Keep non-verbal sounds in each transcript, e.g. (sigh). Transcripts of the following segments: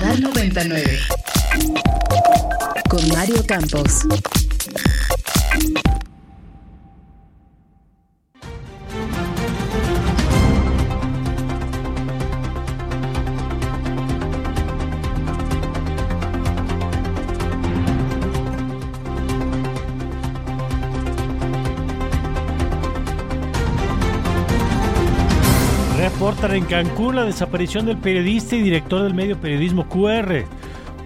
Radar 99. Con Mario Campos. En Cancún la desaparición del periodista y director del medio periodismo QR.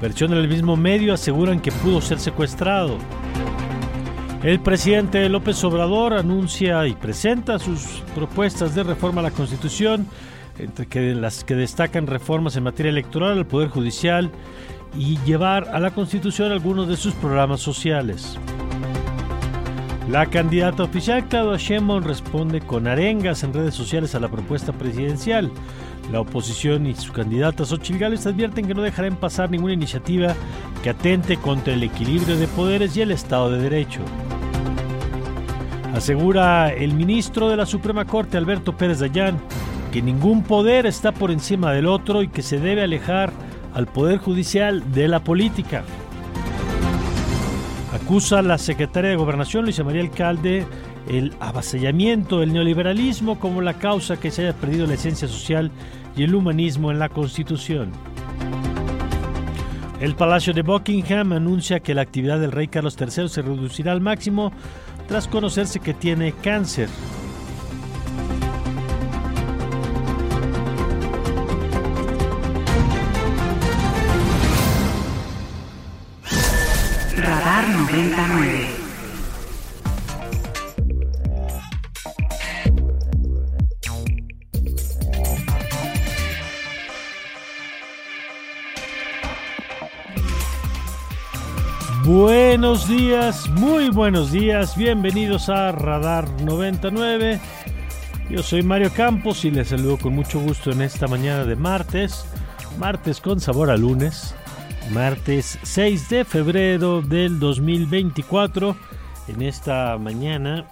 Versión del mismo medio aseguran que pudo ser secuestrado. El presidente López Obrador anuncia y presenta sus propuestas de reforma a la Constitución, entre las que destacan reformas en materia electoral, al Poder Judicial y llevar a la Constitución algunos de sus programas sociales. La candidata oficial Claudia Sheinbaum responde con arengas en redes sociales a la propuesta presidencial. La oposición y su candidata Xochitl Gálvez advierten que no dejarán pasar ninguna iniciativa que atente contra el equilibrio de poderes y el Estado de Derecho. Asegura el ministro de la Suprema Corte, Alberto Pérez Dayán, que ningún poder está por encima del otro y que se debe alejar al Poder Judicial de la política. Acusa a la secretaria de Gobernación, Luisa María Alcalde, el avasallamiento del neoliberalismo como la causa que se haya perdido la esencia social y el humanismo en la Constitución. El Palacio de Buckingham anuncia que la actividad del rey Carlos III se reducirá al máximo tras conocerse que tiene cáncer. 99. Buenos días, muy buenos días, bienvenidos a Radar 99. Yo soy Mario Campos y les saludo con mucho gusto en esta mañana de martes, martes con sabor a lunes, martes 6 de febrero del 2024. En esta mañana,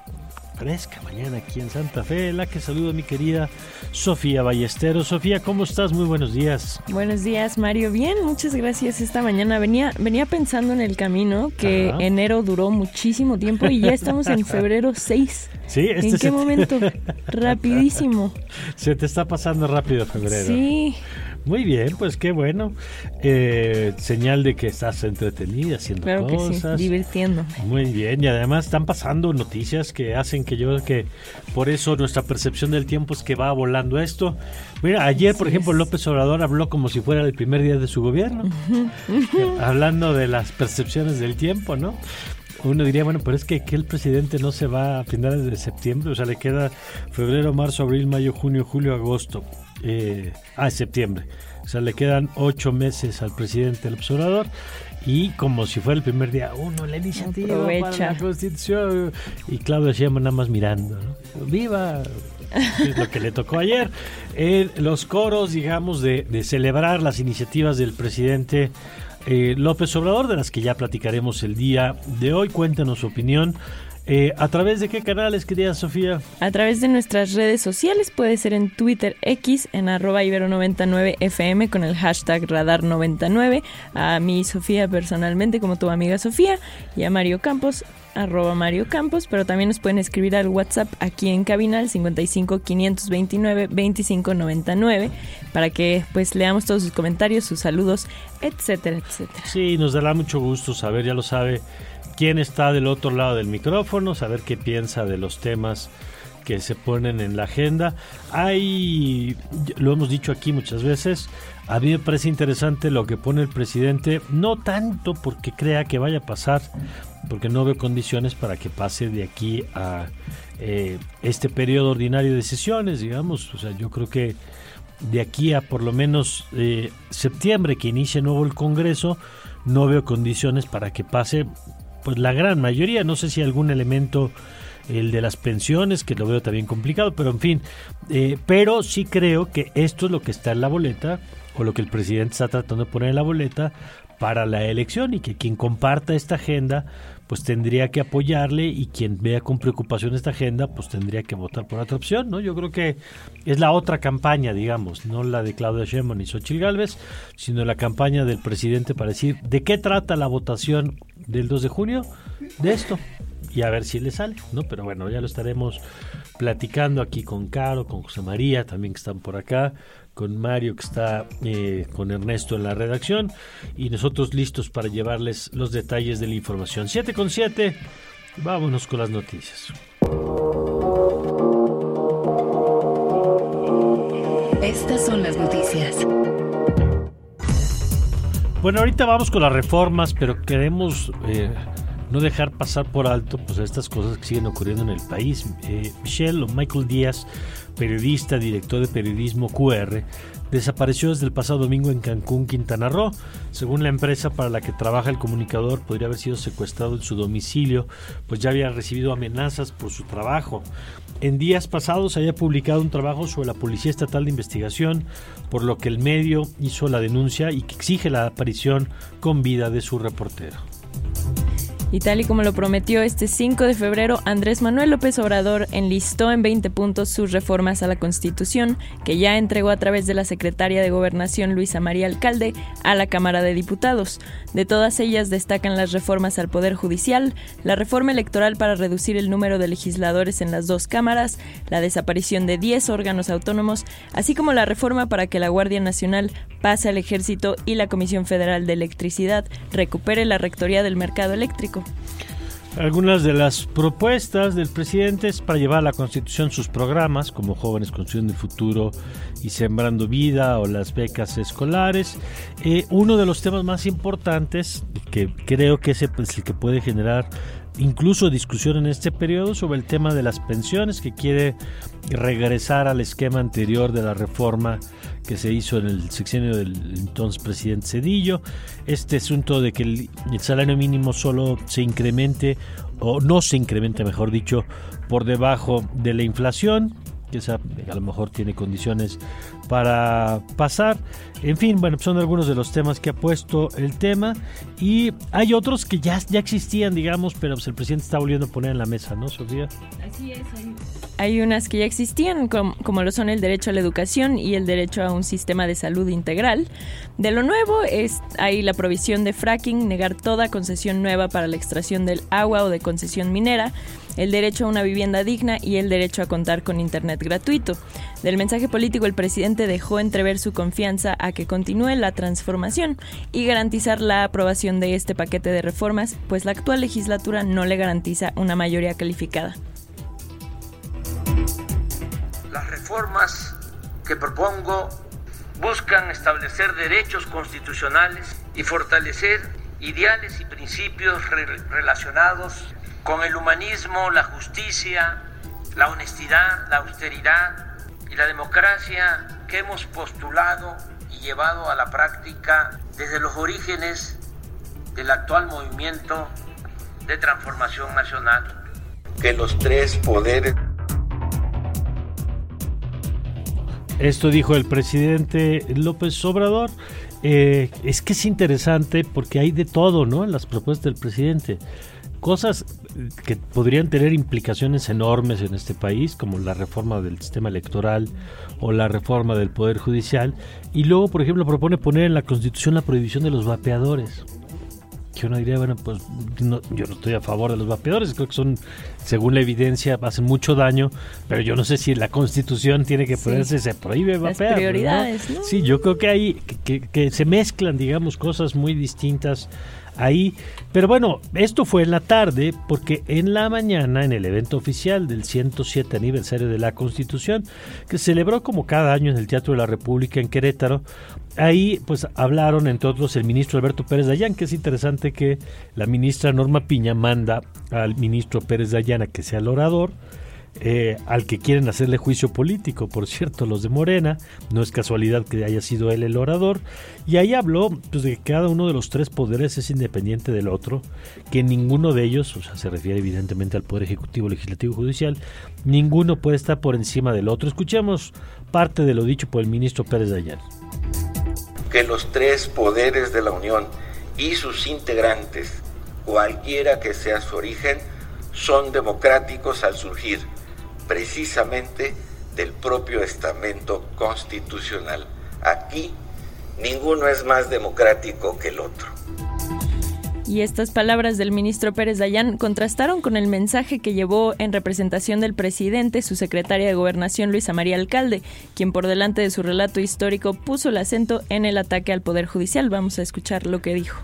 fresca mañana aquí en Santa Fe, la que saludo a mi querida Sofía Ballesteros. Sofía, ¿cómo estás? Muy buenos días. Buenos días, Mario. Bien, muchas gracias. Esta mañana venía, venía pensando en el camino que Ajá. enero duró muchísimo tiempo y ya estamos en (laughs) febrero 6. Sí, este ¿En qué te- momento? (laughs) Rapidísimo. Se te está pasando rápido febrero. Sí, Muy bien, pues qué bueno. Eh, señal de que estás entretenida haciendo claro que sí, cosas. divirtiéndome. Muy bien, y además están pasando noticias que hacen que yo que por eso nuestra percepción del tiempo es que va volando esto. Mira, ayer, por ejemplo, es. López Obrador habló como si fuera el primer día de su gobierno, (laughs) hablando de las percepciones del tiempo, ¿no? Uno diría, bueno, pero es que, que el presidente no se va a finales de septiembre, o sea, le queda febrero, marzo, abril, mayo, junio, julio, agosto. Eh, ah, septiembre. O sea, le quedan ocho meses al presidente del observador y como si fuera el primer día, uno, la iniciativa para la Constitución. Y Claudio Sheinbaum nada más mirando, ¿no? ¡Viva! Es lo que le tocó ayer. Eh, los coros, digamos, de, de celebrar las iniciativas del presidente eh, López Obrador, de las que ya platicaremos el día de hoy. Cuéntanos su opinión. Eh, ¿A través de qué canales, querida Sofía? A través de nuestras redes sociales, puede ser en Twitter X, en arroba ibero99fm con el hashtag radar99. A mí, Sofía, personalmente, como tu amiga Sofía, y a Mario Campos, arroba Mario Campos, pero también nos pueden escribir al WhatsApp aquí en cabina al 55 529 25 99 para que pues leamos todos sus comentarios, sus saludos, etcétera, etcétera. Sí, nos dará mucho gusto saber, ya lo sabe, quién está del otro lado del micrófono, saber qué piensa de los temas que se ponen en la agenda. Hay, lo hemos dicho aquí muchas veces, a mí me parece interesante lo que pone el presidente, no tanto porque crea que vaya a pasar, porque no veo condiciones para que pase de aquí a eh, este periodo ordinario de sesiones, digamos. O sea, yo creo que de aquí a por lo menos eh, septiembre que inicie nuevo el Congreso, no veo condiciones para que pase pues la gran mayoría, no sé si algún elemento el de las pensiones, que lo veo también complicado, pero en fin, eh, pero sí creo que esto es lo que está en la boleta, o lo que el presidente está tratando de poner en la boleta para la elección, y que quien comparta esta agenda, pues tendría que apoyarle, y quien vea con preocupación esta agenda, pues tendría que votar por otra opción, ¿no? Yo creo que es la otra campaña, digamos, no la de Claudia Sheinbaum y Xochitl Gálvez, sino la campaña del presidente para decir de qué trata la votación del 2 de junio, de esto, y a ver si le sale, ¿no? Pero bueno, ya lo estaremos platicando aquí con Caro, con José María, también que están por acá, con Mario que está eh, con Ernesto en la redacción y nosotros listos para llevarles los detalles de la información. 7 con 7, vámonos con las noticias. Estas son las noticias. Bueno, ahorita vamos con las reformas, pero queremos eh, no dejar pasar por alto pues estas cosas que siguen ocurriendo en el país. Eh, Michelle o Michael Díaz, periodista, director de periodismo QR, desapareció desde el pasado domingo en Cancún, Quintana Roo. Según la empresa para la que trabaja el comunicador, podría haber sido secuestrado en su domicilio, pues ya había recibido amenazas por su trabajo. En días pasados había publicado un trabajo sobre la Policía Estatal de Investigación, por lo que el medio hizo la denuncia y que exige la aparición con vida de su reportero. Y tal y como lo prometió este 5 de febrero, Andrés Manuel López Obrador enlistó en 20 puntos sus reformas a la Constitución, que ya entregó a través de la secretaria de Gobernación Luisa María Alcalde a la Cámara de Diputados. De todas ellas destacan las reformas al Poder Judicial, la reforma electoral para reducir el número de legisladores en las dos cámaras, la desaparición de 10 órganos autónomos, así como la reforma para que la Guardia Nacional pase al Ejército y la Comisión Federal de Electricidad recupere la rectoría del mercado eléctrico. Algunas de las propuestas del presidente es para llevar a la Constitución sus programas, como Jóvenes Construyendo el Futuro y Sembrando Vida o las becas escolares. Eh, uno de los temas más importantes, que creo que es el que puede generar incluso discusión en este periodo sobre el tema de las pensiones, que quiere regresar al esquema anterior de la reforma que se hizo en el sexenio del entonces presidente Cedillo. Este asunto de que el, el salario mínimo solo se incremente, o no se incremente, mejor dicho, por debajo de la inflación, que esa a lo mejor tiene condiciones para pasar. En fin, bueno, son algunos de los temas que ha puesto el tema y hay otros que ya, ya existían, digamos, pero pues el presidente está volviendo a poner en la mesa, ¿no, Sofía? Así es. Hay, hay unas que ya existían, como, como, lo son el derecho a la educación y el derecho a un sistema de salud integral. De lo nuevo es hay la provisión de fracking, negar toda concesión nueva para la extracción del agua o de concesión minera, el derecho a una vivienda digna y el derecho a contar con Internet gratuito. Del mensaje político, el presidente dejó entrever su confianza a que continúe la transformación y garantizar la aprobación de este paquete de reformas, pues la actual legislatura no le garantiza una mayoría calificada. Las reformas que propongo buscan establecer derechos constitucionales y fortalecer ideales y principios re relacionados con el humanismo, la justicia, la honestidad, la austeridad y la democracia que hemos postulado y llevado a la práctica desde los orígenes del actual movimiento de transformación nacional. Que los tres poderes Esto dijo el presidente López Obrador. Eh, es que es interesante porque hay de todo, ¿no? En las propuestas del presidente. Cosas que podrían tener implicaciones enormes en este país, como la reforma del sistema electoral o la reforma del Poder Judicial. Y luego, por ejemplo, propone poner en la Constitución la prohibición de los vapeadores que uno diría, bueno, pues no, yo no estoy a favor de los vapeadores, creo que son, según la evidencia, hacen mucho daño, pero yo no sé si la constitución tiene que ponerse, sí. se prohíbe vapear. Las prioridades, ¿no? ¿no? Sí, yo creo que hay, que, que, se mezclan, digamos, cosas muy distintas ahí. Pero bueno, esto fue en la tarde porque en la mañana, en el evento oficial del 107 aniversario de la Constitución, que se celebró como cada año en el Teatro de la República en Querétaro, ahí pues hablaron entre otros el ministro Alberto Pérez Dayán, que es interesante que la ministra Norma Piña manda al ministro Pérez Dayán a que sea el orador. Eh, al que quieren hacerle juicio político, por cierto, los de Morena, no es casualidad que haya sido él el orador, y ahí habló pues, de que cada uno de los tres poderes es independiente del otro, que ninguno de ellos, o sea, se refiere evidentemente al Poder Ejecutivo, Legislativo y Judicial, ninguno puede estar por encima del otro. Escuchemos parte de lo dicho por el ministro Pérez Dayán. Que los tres poderes de la Unión y sus integrantes, cualquiera que sea su origen, son democráticos al surgir precisamente del propio estamento constitucional. Aquí ninguno es más democrático que el otro. Y estas palabras del ministro Pérez Dayán contrastaron con el mensaje que llevó en representación del presidente su secretaria de Gobernación Luisa María Alcalde, quien por delante de su relato histórico puso el acento en el ataque al Poder Judicial. Vamos a escuchar lo que dijo.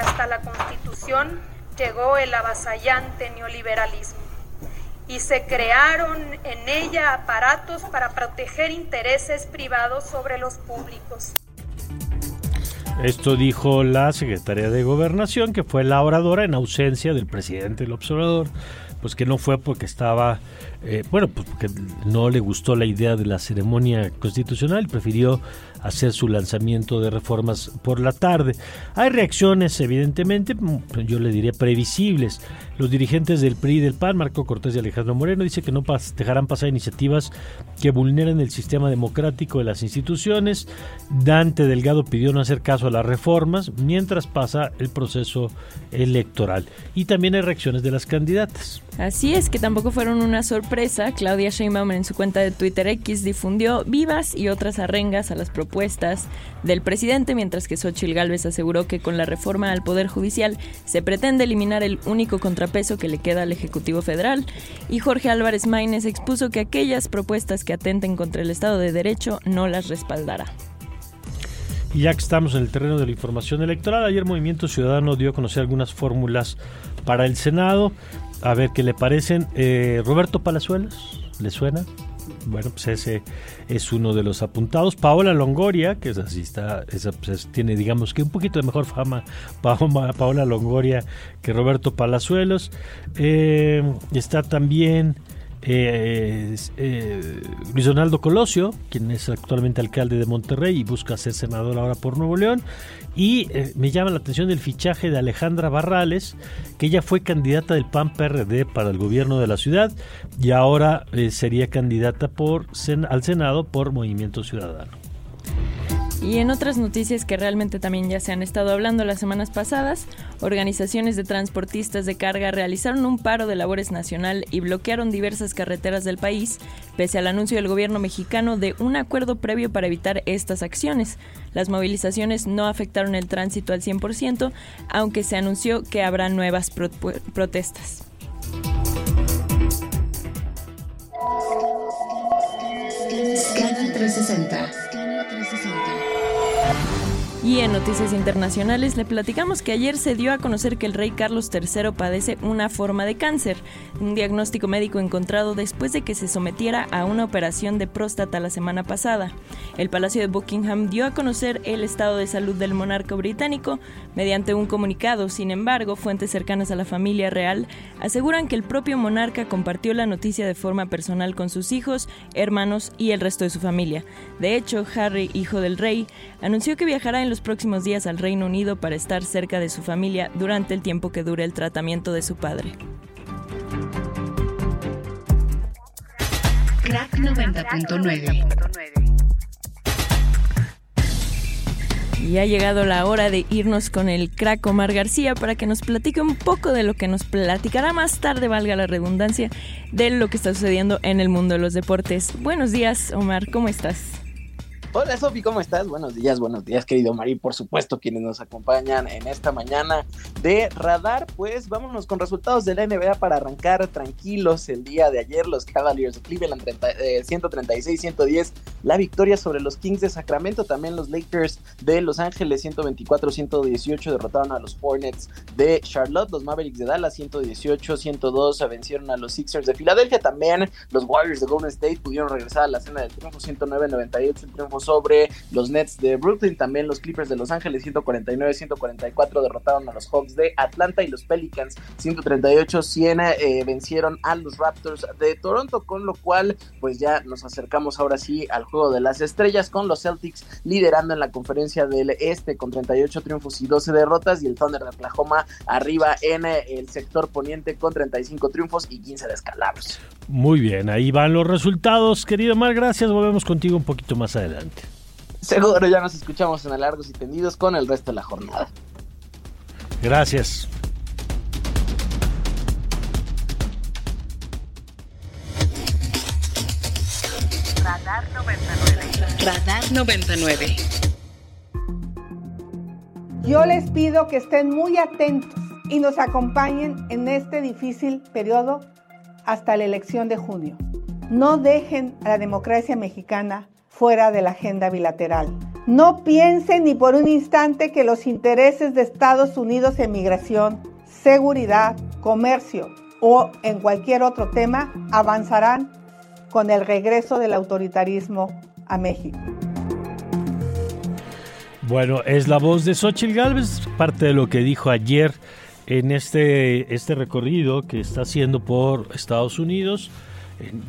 Hasta la Constitución llegó el avasallante neoliberalismo y se crearon en ella aparatos para proteger intereses privados sobre los públicos. Esto dijo la secretaria de Gobernación, que fue la oradora en ausencia del presidente del observador, pues que no fue porque estaba, eh, bueno, pues porque no le gustó la idea de la ceremonia constitucional, prefirió hacer su lanzamiento de reformas por la tarde. Hay reacciones, evidentemente, yo le diría previsibles. Los dirigentes del PRI y del PAN, Marco Cortés y Alejandro Moreno, dice que no dejarán pasar iniciativas que vulneren el sistema democrático de las instituciones. Dante Delgado pidió no hacer caso a las reformas mientras pasa el proceso electoral. Y también hay reacciones de las candidatas. Así es que tampoco fueron una sorpresa. Claudia Sheinbaum en su cuenta de Twitter X difundió vivas y otras arrengas a las propuestas del presidente, mientras que Xochitl Gálvez aseguró que con la reforma al Poder Judicial se pretende eliminar el único contrapeso que le queda al Ejecutivo Federal. Y Jorge Álvarez Maínez expuso que aquellas propuestas que atenten contra el Estado de Derecho no las respaldará. Y ya que estamos en el terreno de la información electoral, ayer Movimiento Ciudadano dio a conocer algunas fórmulas para el Senado. A ver qué le parecen. Eh, Roberto Palazuelos, ¿le suena? Bueno, pues ese es uno de los apuntados. Paola Longoria, que es así, está, pues, tiene digamos que un poquito de mejor fama Paola Longoria que Roberto Palazuelos. Eh, está también eh, eh, Luis Donaldo Colosio, quien es actualmente alcalde de Monterrey y busca ser senador ahora por Nuevo León. Y eh, me llama la atención el fichaje de Alejandra Barrales, que ella fue candidata del PAN PRD para el gobierno de la ciudad y ahora eh, sería candidata por, al Senado por Movimiento Ciudadano. Y en otras noticias que realmente también ya se han estado hablando las semanas pasadas, organizaciones de transportistas de carga realizaron un paro de labores nacional y bloquearon diversas carreteras del país, pese al anuncio del gobierno mexicano de un acuerdo previo para evitar estas acciones. Las movilizaciones no afectaron el tránsito al 100%, aunque se anunció que habrá nuevas protestas. Scanner 360 y en noticias internacionales le platicamos que ayer se dio a conocer que el rey Carlos III padece una forma de cáncer, un diagnóstico médico encontrado después de que se sometiera a una operación de próstata la semana pasada. El Palacio de Buckingham dio a conocer el estado de salud del monarca británico mediante un comunicado. Sin embargo, fuentes cercanas a la familia real aseguran que el propio monarca compartió la noticia de forma personal con sus hijos, hermanos y el resto de su familia. De hecho, Harry, hijo del rey, anunció que viajará en los próximos días al Reino Unido para estar cerca de su familia durante el tiempo que dure el tratamiento de su padre. Crack 90.9 Y ha llegado la hora de irnos con el crack Omar García para que nos platique un poco de lo que nos platicará más tarde, valga la redundancia, de lo que está sucediendo en el mundo de los deportes. Buenos días, Omar, ¿cómo estás? Hola Sofi, ¿cómo estás? Buenos días, buenos días querido Mari, por supuesto quienes nos acompañan en esta mañana de Radar, pues vámonos con resultados de la NBA para arrancar tranquilos el día de ayer, los Cavaliers de Cleveland 136-110, eh, la victoria sobre los Kings de Sacramento, también los Lakers de Los Ángeles 124-118 derrotaron a los Hornets de Charlotte, los Mavericks de Dallas 118-102 vencieron a los Sixers de Filadelfia, también los Warriors de Golden State pudieron regresar a la cena del triunfo 109-98, el triunfo sobre los Nets de Brooklyn, también los Clippers de Los Ángeles 149-144 derrotaron a los Hawks de Atlanta y los Pelicans 138-100 eh, vencieron a los Raptors de Toronto, con lo cual pues ya nos acercamos ahora sí al juego de las estrellas con los Celtics liderando en la conferencia del Este con 38 triunfos y 12 derrotas y el Thunder de Oklahoma arriba en eh, el sector poniente con 35 triunfos y 15 descalabros. Muy bien, ahí van los resultados, querido Mar, gracias, volvemos contigo un poquito más adelante. Seguro ya nos escuchamos en Largos y Tendidos con el resto de la jornada. Gracias. Radar 99. Radar 99. Yo les pido que estén muy atentos y nos acompañen en este difícil periodo hasta la elección de junio. No dejen a la democracia mexicana fuera de la agenda bilateral. No piensen ni por un instante que los intereses de Estados Unidos en migración, seguridad, comercio o en cualquier otro tema avanzarán con el regreso del autoritarismo a México. Bueno, es la voz de Xochitl Gálvez, parte de lo que dijo ayer en este, este recorrido que está haciendo por Estados Unidos,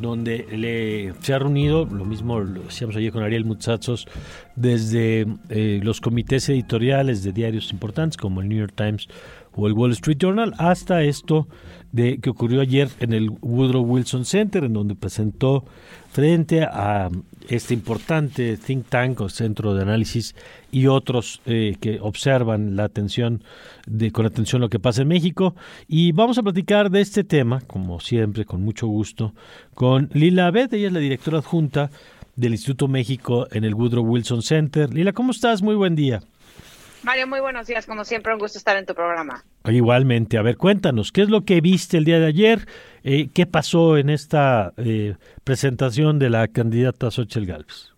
donde le, se ha reunido, lo mismo lo decíamos ayer con Ariel Mutsatsos, desde eh, los comités editoriales de diarios importantes como el New York Times o el Wall Street Journal, hasta esto de que ocurrió ayer en el Woodrow Wilson Center, en donde presentó frente a este importante think tank o centro de análisis y otros eh, que observan la atención de con atención lo que pasa en México y vamos a platicar de este tema como siempre con mucho gusto con Lila Abed, ella es la directora adjunta del Instituto México en el Woodrow Wilson Center. Lila, ¿cómo estás? Muy buen día. Mario, muy buenos días. Como siempre, un gusto estar en tu programa. Igualmente. A ver, cuéntanos, ¿qué es lo que viste el día de ayer? Eh, ¿Qué pasó en esta eh, presentación de la candidata Xochitl Gálvez?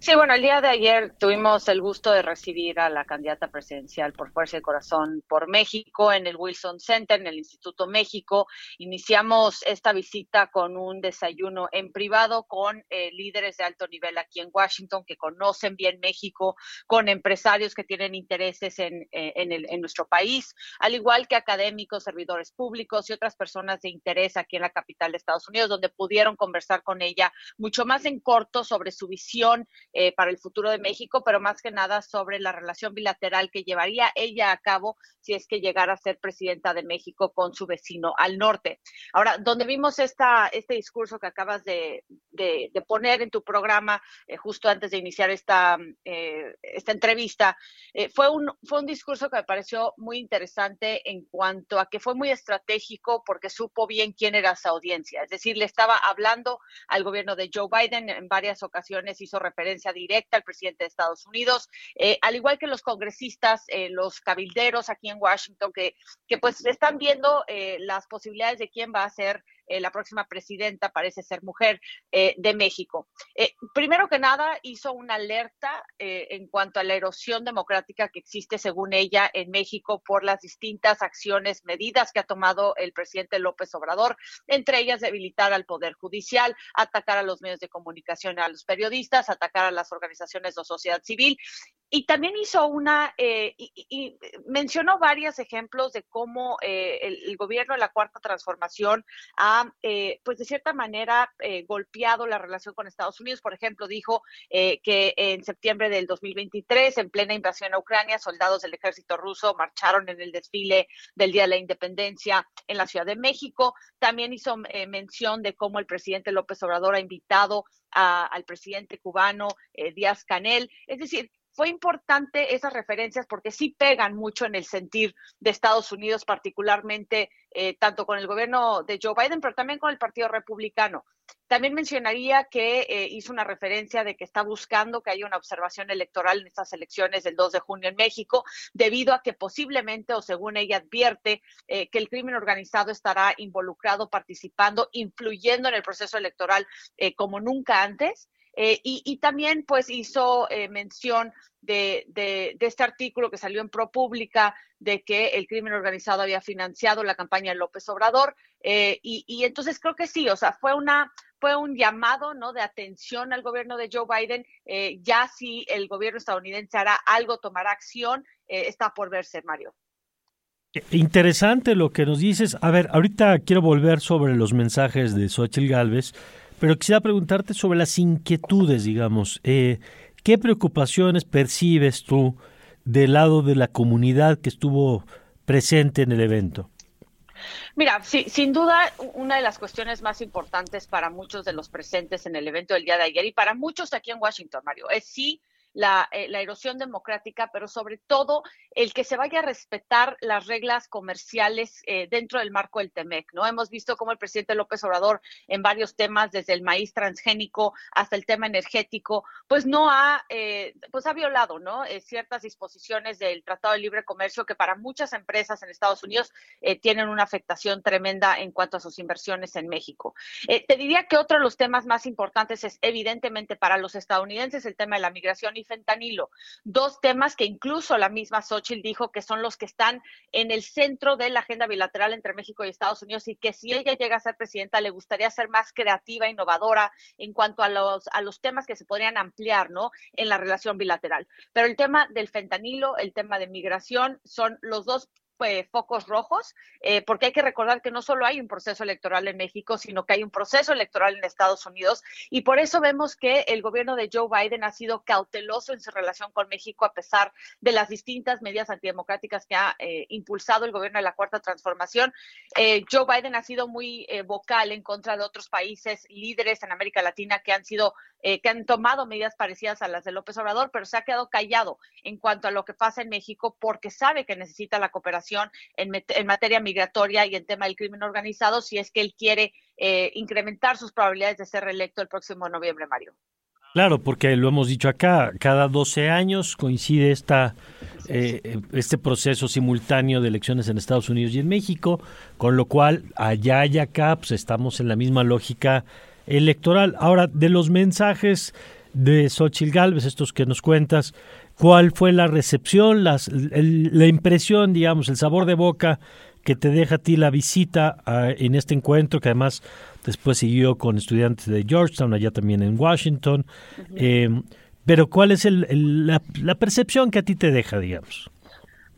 Sí, bueno, el día de ayer tuvimos el gusto de recibir a la candidata presidencial por Fuerza y Corazón por México en el Wilson Center, en el Instituto México. Iniciamos esta visita con un desayuno en privado con eh, líderes de alto nivel aquí en Washington que conocen bien México, con empresarios que tienen intereses en, eh, en, nuestro país, al igual que académicos, servidores públicos y otras personas de interés aquí en la capital de Estados Unidos, donde pudieron conversar con ella mucho más en corto sobre su visión eh, para el futuro de México, pero más que nada sobre la relación bilateral que llevaría ella a cabo si es que llegara a ser presidenta de México con su vecino al norte. Ahora, donde vimos esta, este discurso que acabas de, de, poner en tu programa eh, justo antes de iniciar esta, eh, esta entrevista, fue, un, fue un discurso que me pareció muy interesante en cuanto a que fue muy estratégico porque supo bien quién era su audiencia. Es decir, le estaba hablando al gobierno de Joe Biden en varias ocasiones, hizo directa al presidente de Estados Unidos, eh, al igual que los congresistas, eh, los cabilderos aquí en Washington, que, que pues están viendo eh, las posibilidades de quién va a ser eh, la próxima presidenta parece ser mujer eh, de México. Eh, primero que nada, hizo una alerta en cuanto a la erosión democrática que existe, según ella, en México por las distintas acciones, medidas que ha tomado el presidente López Obrador, entre ellas debilitar al Poder Judicial, atacar a los medios de comunicación, a los periodistas, atacar a las organizaciones de sociedad civil y también hizo una, eh, y, mencionó varios ejemplos de cómo eh, el, gobierno de la Cuarta Transformación ha, eh, pues de cierta manera, golpeado la relación con Estados Unidos. Por ejemplo, dijo que en septiembre del 2023, en plena invasión a Ucrania, soldados del ejército ruso marcharon en el desfile del Día de la Independencia en la Ciudad de México. También hizo mención de cómo el presidente López Obrador ha invitado al presidente cubano Díaz Canel. Es decir, fue importante esas referencias porque sí pegan mucho en el sentir de Estados Unidos, particularmente eh, tanto con el gobierno de Joe Biden, pero también con el Partido Republicano. También mencionaría que eh, hizo una referencia de que está buscando que haya una observación electoral en estas elecciones del 2 de junio en México, debido a que posiblemente, o según ella advierte, eh, que el crimen organizado estará involucrado, participando, influyendo en el proceso electoral como nunca antes Eh, y, también pues hizo eh, mención de, de, este artículo que salió en ProPública de que el crimen organizado había financiado la campaña de López Obrador. Eh, y, y, entonces creo que sí, o sea, fue una fue un llamado ¿no? de atención al gobierno de Joe Biden. ya si el gobierno estadounidense hará algo, tomará acción, está por verse, Mario. Interesante lo que nos dices. A ver, ahorita quiero volver sobre los mensajes de Xochitl Galvez, pero quisiera preguntarte sobre las inquietudes, digamos. Eh, ¿Qué preocupaciones percibes tú del lado de la comunidad que estuvo presente en el evento? Mira, sí, sin duda, una de las cuestiones más importantes para muchos de los presentes en el evento del día de ayer y para muchos aquí en Washington, Mario, es eh, la, erosión democrática, pero sobre todo el que se vaya a respetar las reglas comerciales eh, dentro del marco del TEMEC, ¿no? Hemos visto cómo el presidente López Obrador en varios temas, desde el maíz transgénico hasta el tema energético, pues no ha, eh, pues ha violado, ¿no? ciertas disposiciones del Tratado de Libre Comercio que para muchas empresas en Estados Unidos tienen una afectación tremenda en cuanto a sus inversiones en México. te diría que otro de los temas más importantes es evidentemente para los estadounidenses el tema de la migración y fentanilo. Dos temas que incluso la misma Xochitl dijo que son los que están en el centro de la agenda bilateral entre México y Estados Unidos y que si ella llega a ser presidenta le gustaría ser más creativa, innovadora en cuanto a los, a los temas que se podrían ampliar, ¿no? En la relación bilateral. Pero el tema del fentanilo, el tema de migración, son los dos pues, focos rojos, eh, porque hay que recordar que no solo hay un proceso electoral en México, sino que hay un proceso electoral en Estados Unidos y por eso vemos que el gobierno de Joe Biden ha sido cauteloso en su relación con México a pesar de las distintas medidas antidemocráticas que ha eh, impulsado el gobierno de la Cuarta Transformación. Eh, Joe Biden ha sido muy vocal en contra de otros países líderes en América Latina que han sido que han tomado medidas parecidas a las de López Obrador, pero se ha quedado callado en cuanto a lo que pasa en México porque sabe que necesita la cooperación en, materia migratoria y en tema del crimen organizado si es que él quiere eh, incrementar sus probabilidades de ser reelecto el próximo noviembre, Mario. Claro, porque lo hemos dicho acá, cada 12 años coincide esta, eh, este proceso simultáneo de elecciones en Estados Unidos y en México, con lo cual allá y acá pues, estamos en la misma lógica electoral. Ahora, de los mensajes de Xochitl Galvez, estos que nos cuentas, ¿Cuál fue la recepción, las, la impresión, digamos, el sabor de boca que te deja a ti la visita en este encuentro, que además después siguió con estudiantes de Georgetown, allá también en Washington? Em, pero ¿cuál es el, la, la percepción que a ti te deja, digamos?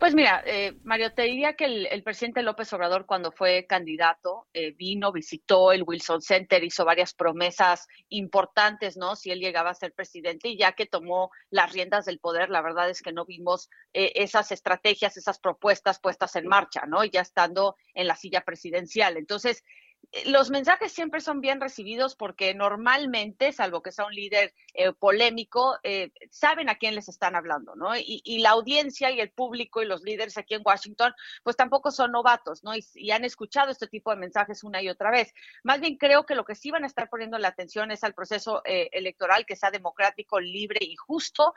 Pues mira, eh, Mario, te diría que el, presidente López Obrador cuando fue candidato eh, vino, visitó el Wilson Center, hizo varias promesas importantes, ¿no? Si él llegaba a ser presidente y ya que tomó las riendas del poder, la verdad es que no vimos eh, esas estrategias, esas propuestas puestas en marcha, ¿no? Ya estando en la silla presidencial. Entonces, los mensajes siempre son bien recibidos porque normalmente, salvo que sea un líder eh, polémico, eh, saben a quién les están hablando, ¿no? Y, la audiencia y el público y los líderes aquí en Washington, pues tampoco son novatos, ¿no? Y, han escuchado este tipo de mensajes una y otra vez. Más bien creo que lo que sí van a estar poniendo la atención es al proceso eh, electoral que sea democrático, libre y justo.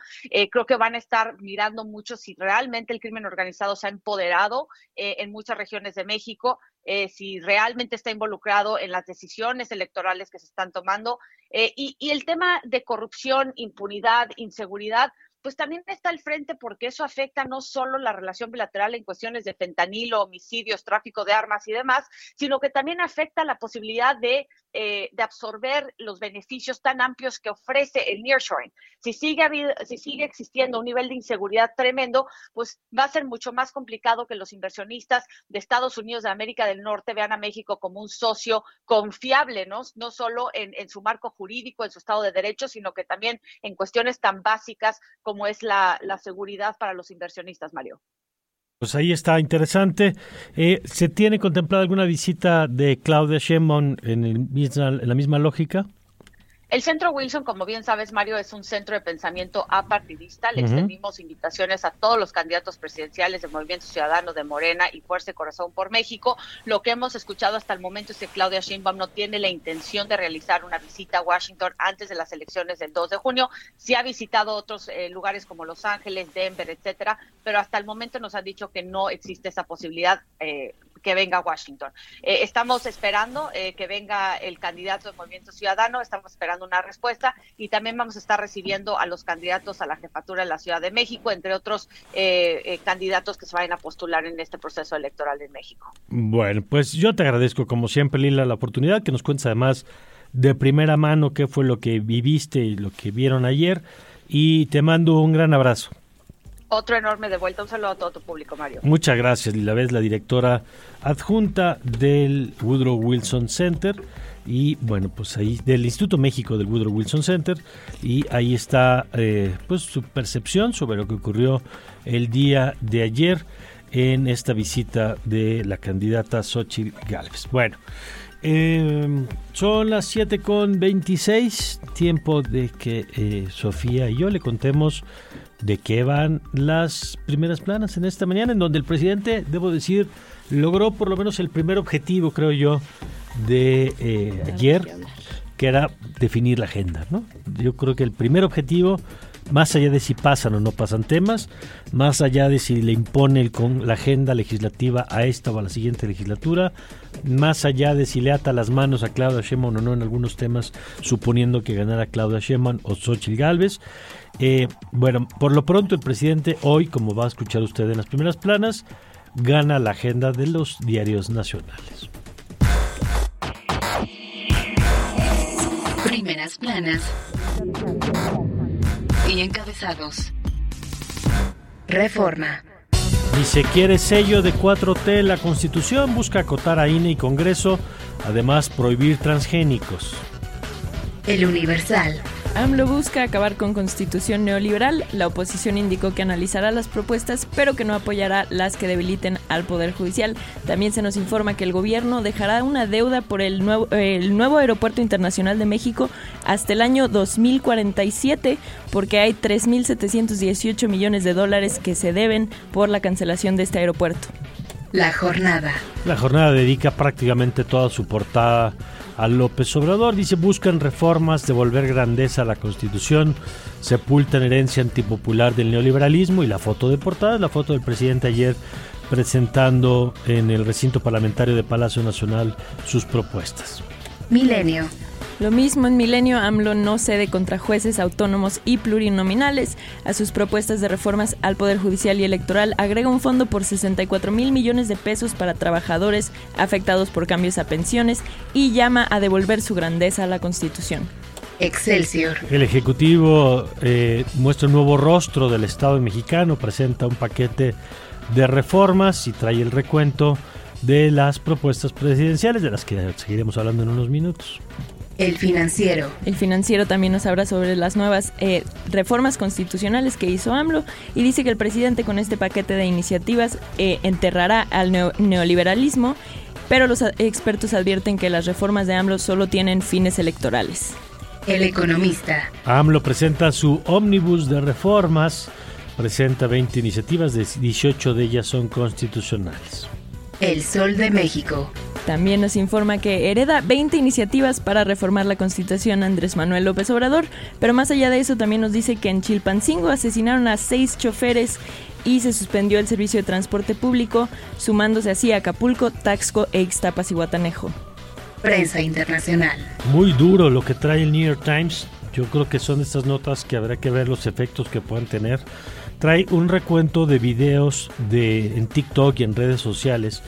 creo que van a estar mirando mucho si realmente el crimen organizado se ha empoderado en muchas regiones de México eh, si realmente está involucrado en las decisiones electorales que se están tomando. Eh, y, y el tema de corrupción, impunidad, inseguridad, pues también está al frente porque eso afecta no solo la relación bilateral en cuestiones de fentanilo, homicidios, tráfico de armas y demás, sino que también afecta la posibilidad de, eh, absorber los beneficios tan amplios que ofrece el nearshoring. Si sigue, si sigue existiendo un nivel de inseguridad tremendo, pues va a ser mucho más complicado que los inversionistas de Estados Unidos de América del Norte vean a México como un socio confiable, ¿no? No solo en, en su marco jurídico, en su Estado de Derecho, sino que también en cuestiones tan básicas como como es la, seguridad para los inversionistas, Mario. Pues ahí está, interesante. Eh, ¿Se tiene contemplada alguna visita de Claudia Sheinbaum en, en la misma lógica? El Centro Wilson, como bien sabes, Mario, es un centro de pensamiento apartidista. Le extendimos invitaciones a todos los candidatos presidenciales del Movimiento Ciudadano de Morena y Fuerza de Corazón por México. Lo que hemos escuchado hasta el momento es que Claudia Sheinbaum no tiene la intención de realizar una visita a Washington antes de las elecciones del 2 de junio. Sí ha visitado otros eh, lugares como Los Ángeles, Denver, etcétera, pero hasta el momento nos han dicho que no existe esa posibilidad. Eh, que venga a Washington. Eh, estamos esperando eh, que venga el candidato del Movimiento Ciudadano, estamos esperando una respuesta y también vamos a estar recibiendo a los candidatos a la jefatura de la Ciudad de México, entre otros eh, candidatos que se vayan a postular en este proceso electoral en México. Bueno, pues yo te agradezco como siempre, Lila, la oportunidad que nos cuentes además de primera mano qué fue lo que viviste y lo que vieron ayer y te mando un gran abrazo. Otro enorme de vuelta. Un saludo a todo tu público, Mario. Muchas gracias, Lila Vez, la directora adjunta del Woodrow Wilson Center y bueno, pues ahí del Instituto México del Woodrow Wilson Center y ahí está eh, pues su percepción sobre lo que ocurrió el día de ayer en esta visita de la candidata Xochitl Gálvez. Bueno, eh, son las 7 con 26, tiempo de que eh, Sofía y yo le contemos de qué van las primeras planas en esta mañana, en donde el presidente, debo decir, logró por lo menos el primer objetivo, creo yo, de eh, ayer, que era definir la agenda. ¿no? Yo creo que el primer objetivo más allá de si pasan o no pasan temas, más allá de si le impone con la agenda legislativa a esta o a la siguiente legislatura, más allá de si le ata las manos a Claudia Sheinbaum o no en algunos temas, suponiendo que ganara Claudia Sheinbaum o Xochitl Galvez. Eh, bueno, por lo pronto el presidente hoy, como va a escuchar usted en las primeras planas, gana la agenda de los diarios nacionales. Primeras planas y encabezados. Reforma. Y se quiere sello de 4T, la Constitución busca acotar a INE y Congreso, además prohibir transgénicos. El Universal. AMLO busca acabar con constitución neoliberal. La oposición indicó que analizará las propuestas, pero que no apoyará las que debiliten al Poder Judicial. También se nos informa que el gobierno dejará una deuda por el nuevo, el nuevo Aeropuerto Internacional de México hasta el año 2047, porque hay 3.718 millones de dólares que se deben por la cancelación de este aeropuerto. La jornada. La jornada dedica prácticamente toda su portada a López Obrador. Dice, buscan reformas, devolver grandeza a la Constitución, sepultan herencia antipopular del neoliberalismo y la foto de portada, la foto del presidente ayer presentando en el recinto parlamentario de Palacio Nacional sus propuestas. Milenio. Lo mismo en Milenio, AMLO no cede contra jueces autónomos y plurinominales. A sus propuestas de reformas al Poder Judicial y Electoral agrega un fondo por 64 mil millones de pesos para trabajadores afectados por cambios a pensiones y llama a devolver su grandeza a la Constitución. Excelsior. El Ejecutivo eh, muestra un nuevo rostro del Estado mexicano, presenta un paquete de reformas y trae el recuento de las propuestas presidenciales, de las que seguiremos hablando en unos minutos. El financiero. El financiero también nos habla sobre las nuevas eh, reformas constitucionales que hizo AMLO y dice que el presidente con este paquete de iniciativas eh, enterrará al neoliberalismo, pero los expertos advierten que las reformas de AMLO solo tienen fines electorales. El economista. AMLO presenta su ómnibus de reformas, presenta 20 iniciativas, 18 de ellas son constitucionales. El Sol de México. También nos informa que hereda 20 iniciativas para reformar la Constitución Andrés Manuel López Obrador, pero más allá de eso también nos dice que en Chilpancingo asesinaron a seis choferes y se suspendió el servicio de transporte público, sumándose así a Acapulco, Taxco e Ixtapas y Guatanejo. Prensa internacional. Muy duro lo que trae el New York Times. Yo creo que son estas notas que habrá que ver los efectos que puedan tener. Trae un recuento de videos de, en TikTok y en redes sociales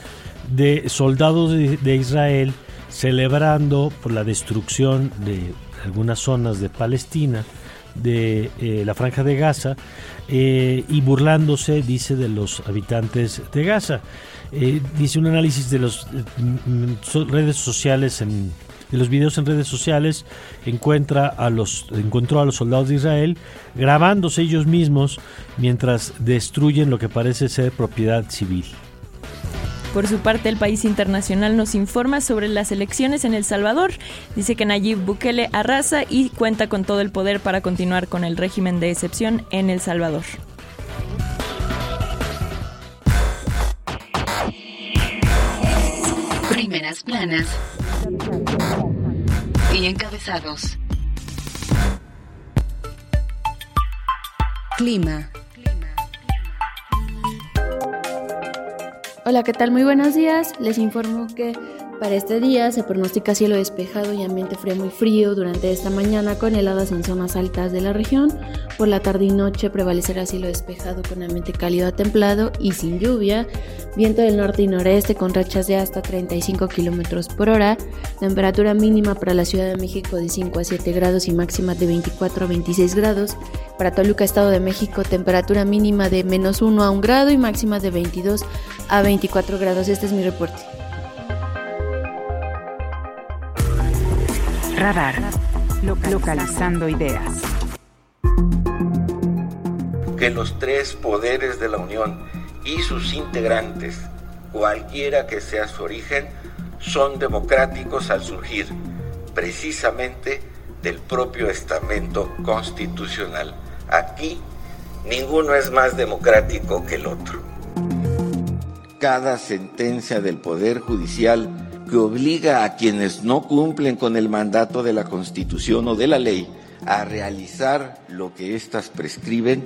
de soldados de, Israel celebrando por la destrucción de algunas zonas de Palestina, de eh, la franja de Gaza, eh, y burlándose, dice, de los habitantes de Gaza. Eh, dice un análisis de las redes sociales en de los videos en redes sociales encuentra a los encontró a los soldados de Israel grabándose ellos mismos mientras destruyen lo que parece ser propiedad civil. Por su parte, el país internacional nos informa sobre las elecciones en El Salvador. Dice que Nayib Bukele arrasa y cuenta con todo el poder para continuar con el régimen de excepción en El Salvador. Primeras planas y encabezados. Clima. Hola, ¿qué tal? Muy buenos días. Les informo que para este día se pronostica cielo despejado y ambiente frío muy frío durante esta mañana con heladas en zonas altas de la región. Por la tarde y noche prevalecerá cielo despejado con ambiente cálido a templado y sin lluvia. Viento del norte y noreste con rachas de hasta 35 kilómetros por hora. Temperatura mínima para la Ciudad de México de 5 a 7 grados y máxima de 24 a 26 grados. Para Toluca, Estado de México, temperatura mínima de menos 1 a 1 grado y máxima de 22 a 24 grados. Este es mi reporte. Radar. Localizando ideas. Que los tres poderes de la Unión y sus integrantes, cualquiera que sea su origen, son democráticos al surgir precisamente del propio estamento constitucional. Aquí ninguno es más democrático que el otro. Cada sentencia del Poder Judicial que obliga a quienes no cumplen con el mandato de la Constitución o de la ley a realizar lo que éstas prescriben,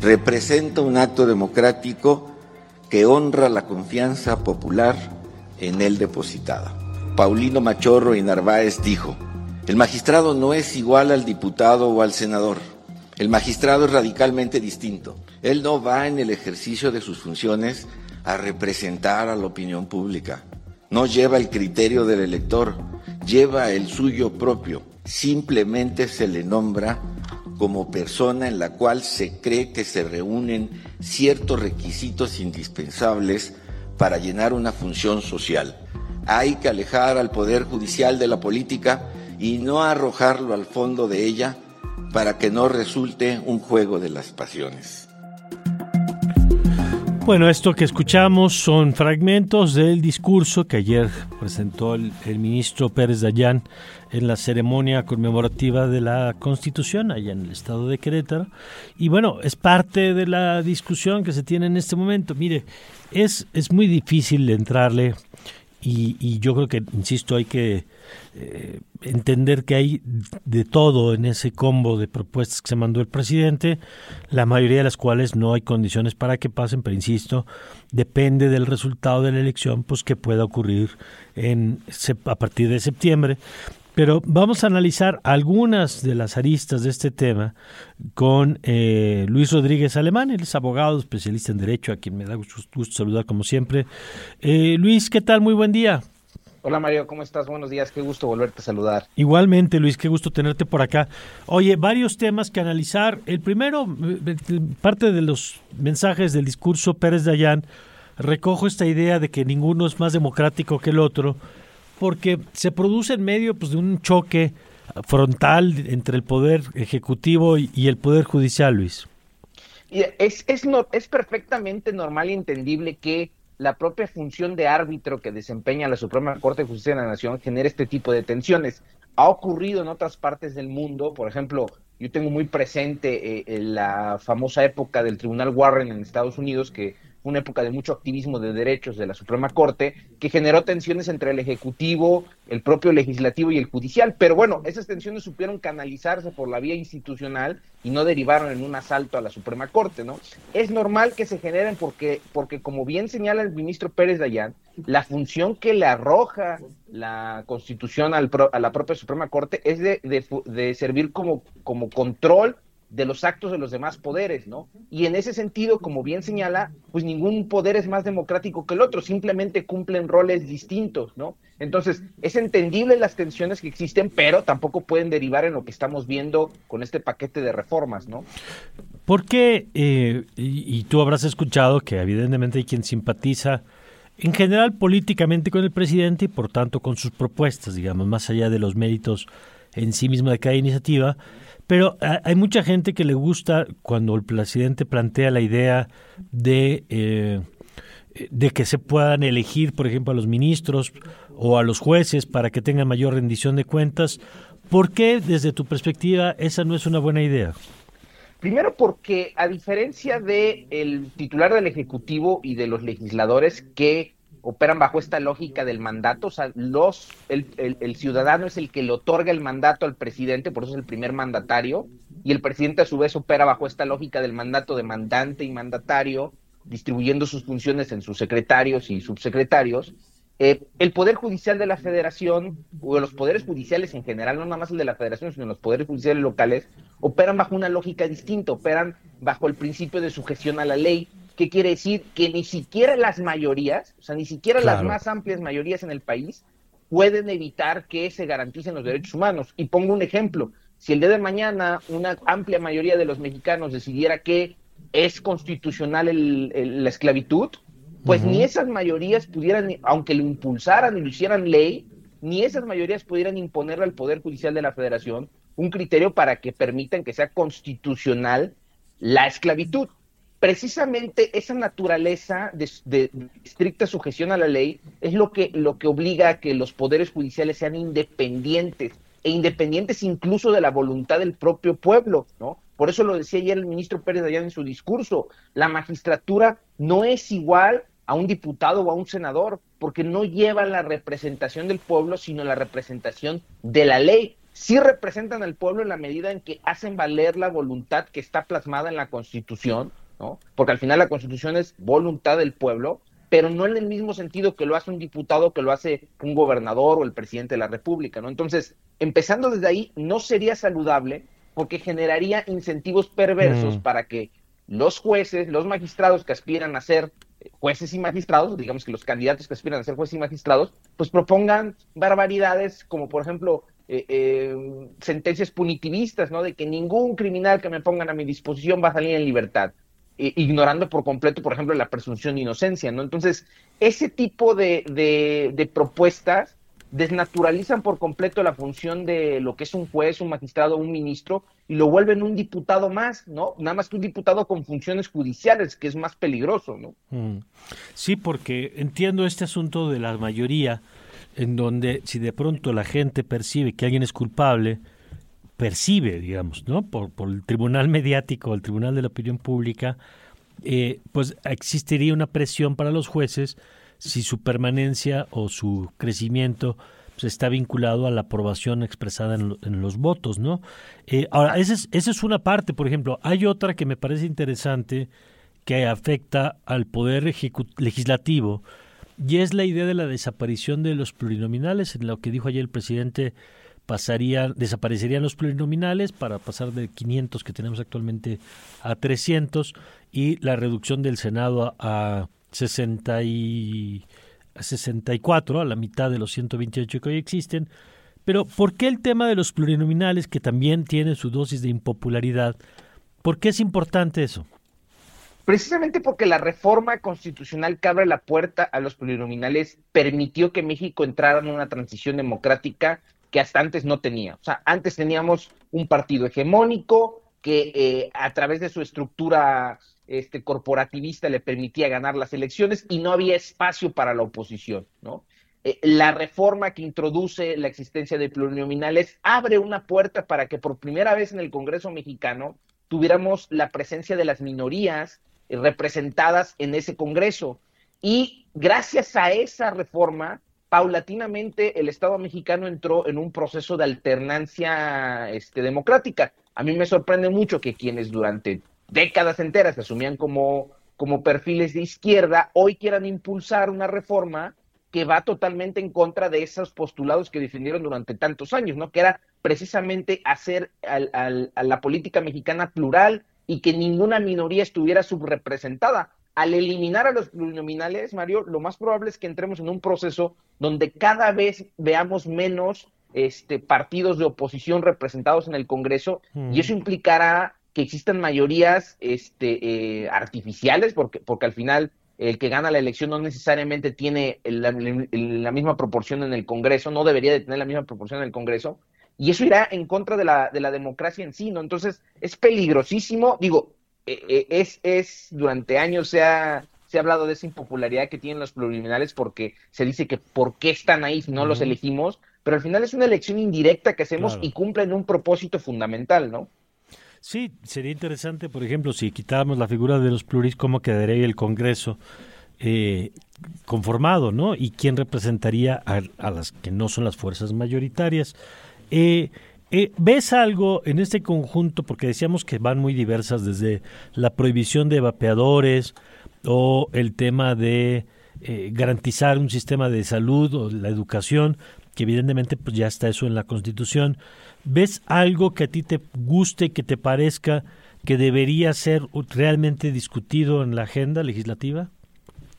representa un acto democrático que honra la confianza popular en él depositada. Paulino Machorro y Narváez dijo, el magistrado no es igual al diputado o al senador. El magistrado es radicalmente distinto. Él no va en el ejercicio de sus funciones a representar a la opinión pública no lleva el criterio del elector, lleva el suyo propio. Simplemente se le nombra como persona en la cual se cree que se reúnen ciertos requisitos indispensables para llenar una función social. Hay que alejar al Poder Judicial de la política y no arrojarlo al fondo de ella para que no resulte un juego de las pasiones. Bueno, esto que escuchamos son fragmentos del discurso que ayer presentó el, ministro Pérez Dayán en la ceremonia conmemorativa de la Constitución allá en el estado de Querétaro. Y bueno, es parte de la discusión que se tiene en este momento. Mire, es, es muy difícil entrarle y, y yo creo que, insisto, hay que eh, entender que hay de todo en ese combo de propuestas que se mandó el presidente, la mayoría de las cuales no hay condiciones para que pasen, pero insisto, depende del resultado de la elección, pues que pueda ocurrir en, a partir de septiembre. Pero vamos a analizar algunas de las aristas de este tema con eh, Luis Rodríguez Alemán, él es abogado, especialista en Derecho, a quien me da gusto, saludar como siempre. Eh, Luis, ¿qué tal? Muy buen día. Hola Mario, ¿cómo estás? Buenos días, qué gusto volverte a saludar. Igualmente Luis, qué gusto tenerte por acá. Oye, varios temas que analizar. El primero, parte de los mensajes del discurso Pérez Dayán, recojo esta idea de que ninguno es más democrático que el otro, porque se produce en medio pues, de un choque frontal entre el poder ejecutivo y, el poder judicial, Luis. Es, es, no, es perfectamente normal y entendible que la propia función de árbitro que desempeña la Suprema Corte de Justicia de la Nación genera este tipo de tensiones. Ha ocurrido en otras partes del mundo, por ejemplo, yo tengo muy presente eh, la famosa época del Tribunal Warren en Estados Unidos, que una época de mucho activismo de derechos de la Suprema Corte, que generó tensiones entre el Ejecutivo, el propio Legislativo y el Judicial. Pero bueno, esas tensiones supieron canalizarse por la vía institucional y no derivaron en un asalto a la Suprema Corte, ¿no? Es normal que se generen porque, porque como bien señala el ministro Pérez Dayán, la función que le arroja la Constitución al a la propia Suprema Corte es de, de, de servir como, como control de los actos de los demás poderes, ¿no? Y en ese sentido, como bien señala, pues ningún poder es más democrático que el otro, simplemente cumplen roles distintos, ¿no? Entonces, es entendible las tensiones que existen, pero tampoco pueden derivar en lo que estamos viendo con este paquete de reformas, ¿no? Porque, eh, y, y tú habrás escuchado que evidentemente hay quien simpatiza en general políticamente con el presidente y por tanto con sus propuestas, digamos, más allá de los méritos en sí mismo de cada iniciativa, pero hay mucha gente que le gusta cuando el presidente plantea la idea de, eh, de que se puedan elegir, por ejemplo, a los ministros o a los jueces para que tengan mayor rendición de cuentas. ¿Por qué, desde tu perspectiva, esa no es una buena idea? Primero porque, a diferencia del el titular del Ejecutivo y de los legisladores que operan bajo esta lógica del mandato, o sea, los, el, el, ciudadano es el que le otorga el mandato al presidente, por eso es el primer mandatario, y el presidente a su vez opera bajo esta lógica del mandato de mandante y mandatario, distribuyendo sus funciones en sus secretarios y subsecretarios, eh, el Poder Judicial de la Federación, o los poderes judiciales en general, no nada más el de la Federación, sino los poderes judiciales locales, operan bajo una lógica distinta, operan bajo el principio de sujeción a la ley, que quiere decir que ni siquiera las mayorías, o sea, ni siquiera las más amplias mayorías en el país, pueden evitar que se garanticen los derechos humanos. Y pongo un ejemplo, si el día de mañana una amplia mayoría de los mexicanos decidiera que es constitucional la esclavitud, pues ni esas mayorías pudieran, aunque lo impulsaran y lo hicieran ley, ni esas mayorías pudieran imponerle al Poder Judicial de la Federación un criterio para que permitan que sea constitucional la esclavitud. Precisamente esa naturaleza de, estricta sujeción a la ley es lo que, lo que obliga a que los poderes judiciales sean independientes e independientes incluso de la voluntad del propio pueblo, ¿no? Por eso lo decía ayer el ministro Pérez Dayán en su discurso, la magistratura no es igual a un diputado o a un senador, porque no lleva la representación del pueblo, sino la representación de la ley. Sí representan al pueblo en la medida en que hacen valer la voluntad que está plasmada en la Constitución, ¿no? Porque al final la Constitución es voluntad del pueblo, pero no en el mismo sentido que lo hace un diputado, que lo hace un gobernador o el presidente de la República, ¿no? Entonces, empezando desde ahí, no sería saludable porque generaría incentivos perversos mm. para que los jueces, los magistrados que aspiran a ser jueces y magistrados, digamos que los candidatos que aspiran a ser jueces y magistrados, pues propongan barbaridades como por ejemplo eh, eh, sentencias punitivistas, ¿no? De que ningún criminal que me pongan a mi disposición va a salir en libertad, ignorando por completo, por ejemplo, la presunción de inocencia, ¿no? Entonces, ese tipo de, de, de propuestas desnaturalizan por completo la función de lo que es un juez, un magistrado, un ministro y lo vuelven un diputado más, ¿no? Nada más que un diputado con funciones judiciales, que es más peligroso, ¿no? Mm. Sí, porque entiendo este asunto de la mayoría, en donde si de pronto la gente percibe que alguien es culpable, percibe, digamos, ¿no? Por, por el tribunal mediático, el tribunal de la opinión pública, eh, pues existiría una presión para los jueces si su permanencia o su crecimiento pues, está vinculado a la aprobación expresada en, los votos, ¿no? Eh, ahora, esa es, esa es una parte, por ejemplo. Hay otra que me parece interesante que afecta al poder legislativo y es la idea de la desaparición de los plurinominales, en lo que dijo ayer el presidente pasarían, desaparecerían los plurinominales para pasar de 500 que tenemos actualmente a 300 y la reducción del Senado a, 60 y 64, a la mitad de los 128 que hoy existen. Pero ¿por qué el tema de los plurinominales, que también tiene su dosis de impopularidad, por qué es importante eso? Precisamente porque la reforma constitucional que abre la puerta a los plurinominales permitió que México entrara en una transición democrática que hasta antes no tenía. O sea, antes teníamos un partido hegemónico que eh, a través de su estructura este, corporativista le permitía ganar las elecciones y no había espacio para la oposición, ¿no? Eh, la reforma que introduce la existencia de plurinominales abre una puerta para que por primera vez en el Congreso mexicano tuviéramos la presencia de las minorías eh, representadas en ese Congreso. Y gracias a esa reforma, paulatinamente el Estado mexicano entró en un proceso de alternancia este, democrática. A mí me sorprende mucho que quienes durante décadas enteras se asumían como, como perfiles de izquierda, hoy quieran impulsar una reforma que va totalmente en contra de esos postulados que defendieron durante tantos años, ¿no? Que era precisamente hacer a la política mexicana plural y que ninguna minoría estuviera subrepresentada. Al eliminar a los plurinominales, Mario, lo más probable es que entremos en un proceso donde cada vez veamos menos este, partidos de oposición representados en el Congreso y eso implicará que existan mayorías este, eh, artificiales, porque, porque al final el que gana la elección no necesariamente tiene la, misma proporción en el Congreso, no debería de tener la misma proporción en el Congreso, y eso irá en contra de la, de la democracia en sí, ¿no? Entonces, es peligrosísimo, digo, es, es, durante años se ha, se ha hablado de esa impopularidad que tienen los plurinominales porque se dice que por qué están ahí si no los elegimos, pero al final es una elección indirecta que hacemos y cumplen un propósito fundamental, ¿no? Sí, sería interesante, por ejemplo, si quitáramos la figura de los pluris, cómo quedaría el Congreso eh, conformado, ¿no? Y quién representaría a, las que no son las fuerzas mayoritarias. Eh, eh, ¿Ves algo en este conjunto? Porque decíamos que van muy diversas, desde la prohibición de vapeadores o el tema de eh, garantizar un sistema de salud o la educación, que evidentemente pues ya está eso en la Constitución. ¿Ves algo que a ti te guste, que te parezca que debería ser realmente discutido en la agenda legislativa?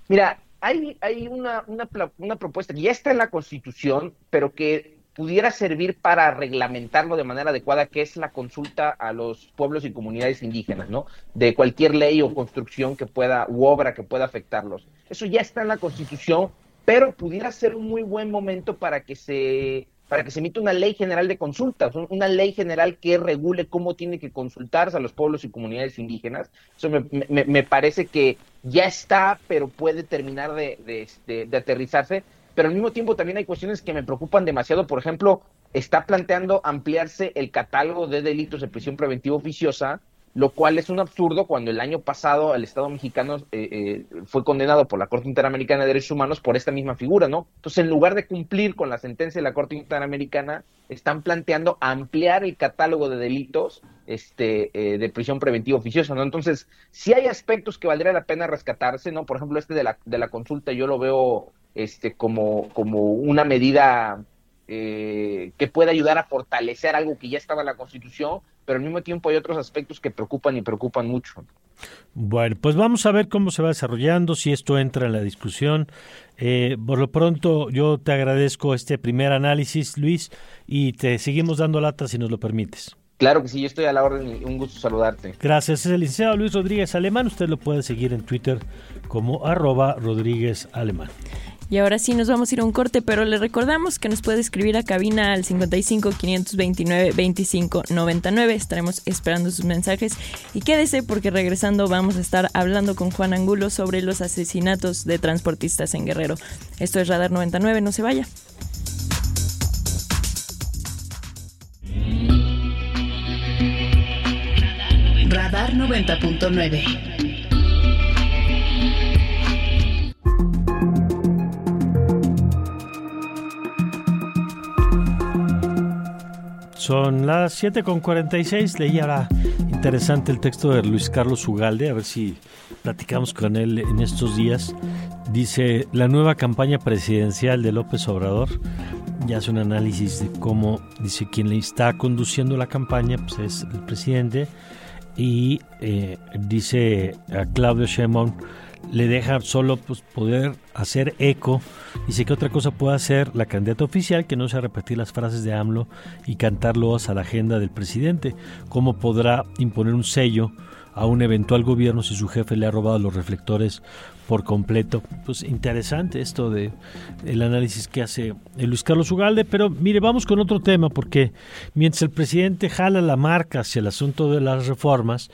Mira, hay, hay una, una, propuesta que ya está en la Constitución, pero que pudiera servir para reglamentarlo de manera adecuada, que es la consulta a los pueblos y comunidades indígenas, ¿no? De cualquier ley o construcción que pueda, u obra que pueda afectarlos. Eso ya está en la Constitución, pero pudiera ser un muy buen momento para que se para que se emita una ley general de consultas, una ley general que regule cómo tiene que consultarse a los pueblos y comunidades indígenas. Eso me, me, parece que ya está, pero puede terminar de, de, de, aterrizarse. Pero al mismo tiempo también hay cuestiones que me preocupan demasiado. Por ejemplo, está planteando ampliarse el catálogo de delitos de prisión preventiva oficiosa lo cual es un absurdo cuando el año pasado el Estado mexicano eh, eh, fue condenado por la Corte Interamericana de Derechos Humanos por esta misma figura, ¿no? Entonces, en lugar de cumplir con la sentencia de la Corte Interamericana, están planteando ampliar el catálogo de delitos este, eh, de prisión preventiva oficiosa, ¿no? Entonces, sí hay aspectos que valdría la pena rescatarse, ¿no? Por ejemplo, este de la, de la consulta yo lo veo este, como, como una medida que puede ayudar a fortalecer algo que ya estaba en la Constitución, pero al mismo tiempo hay otros aspectos que preocupan y preocupan mucho. Bueno, pues vamos a ver cómo se va desarrollando, si esto entra en la discusión. Eh, por lo pronto, yo te agradezco este primer análisis, Luis, y te seguimos dando lata si nos lo permites. Claro que sí, yo estoy a la orden y un gusto saludarte. Gracias, es el licenciado Luis Rodríguez Alemán. Usted lo puede seguir en Twitter como arroba Rodríguez Alemán. Y ahora sí nos vamos a ir a un corte, pero le recordamos que nos puede escribir a cabina al 55 529 25 99. Estaremos esperando sus mensajes y quédese porque regresando vamos a estar hablando con Juan Angulo sobre los asesinatos de transportistas en Guerrero. Esto es Radar 99, no se vaya. Radar 90.9 Son las 7.46. Leí ahora interesante el texto de Luis Carlos Ugalde, a ver si platicamos con él en estos días. Dice, la nueva campaña presidencial de López Obrador ya hace un análisis de cómo, dice, quien le está conduciendo la campaña pues es el presidente y eh, dice a Claudio Sheinbaum le deja solo pues, poder hacer eco. Dice que otra cosa puede hacer la candidata oficial que no sea repetir las frases de AMLO y cantarlos a la agenda del presidente. ¿Cómo podrá imponer un sello a un eventual gobierno si su jefe le ha robado los reflectores por completo. Pues interesante esto de el análisis que hace Luis Carlos Ugalde, pero mire, vamos con otro tema porque mientras el presidente jala la marca hacia el asunto de las reformas,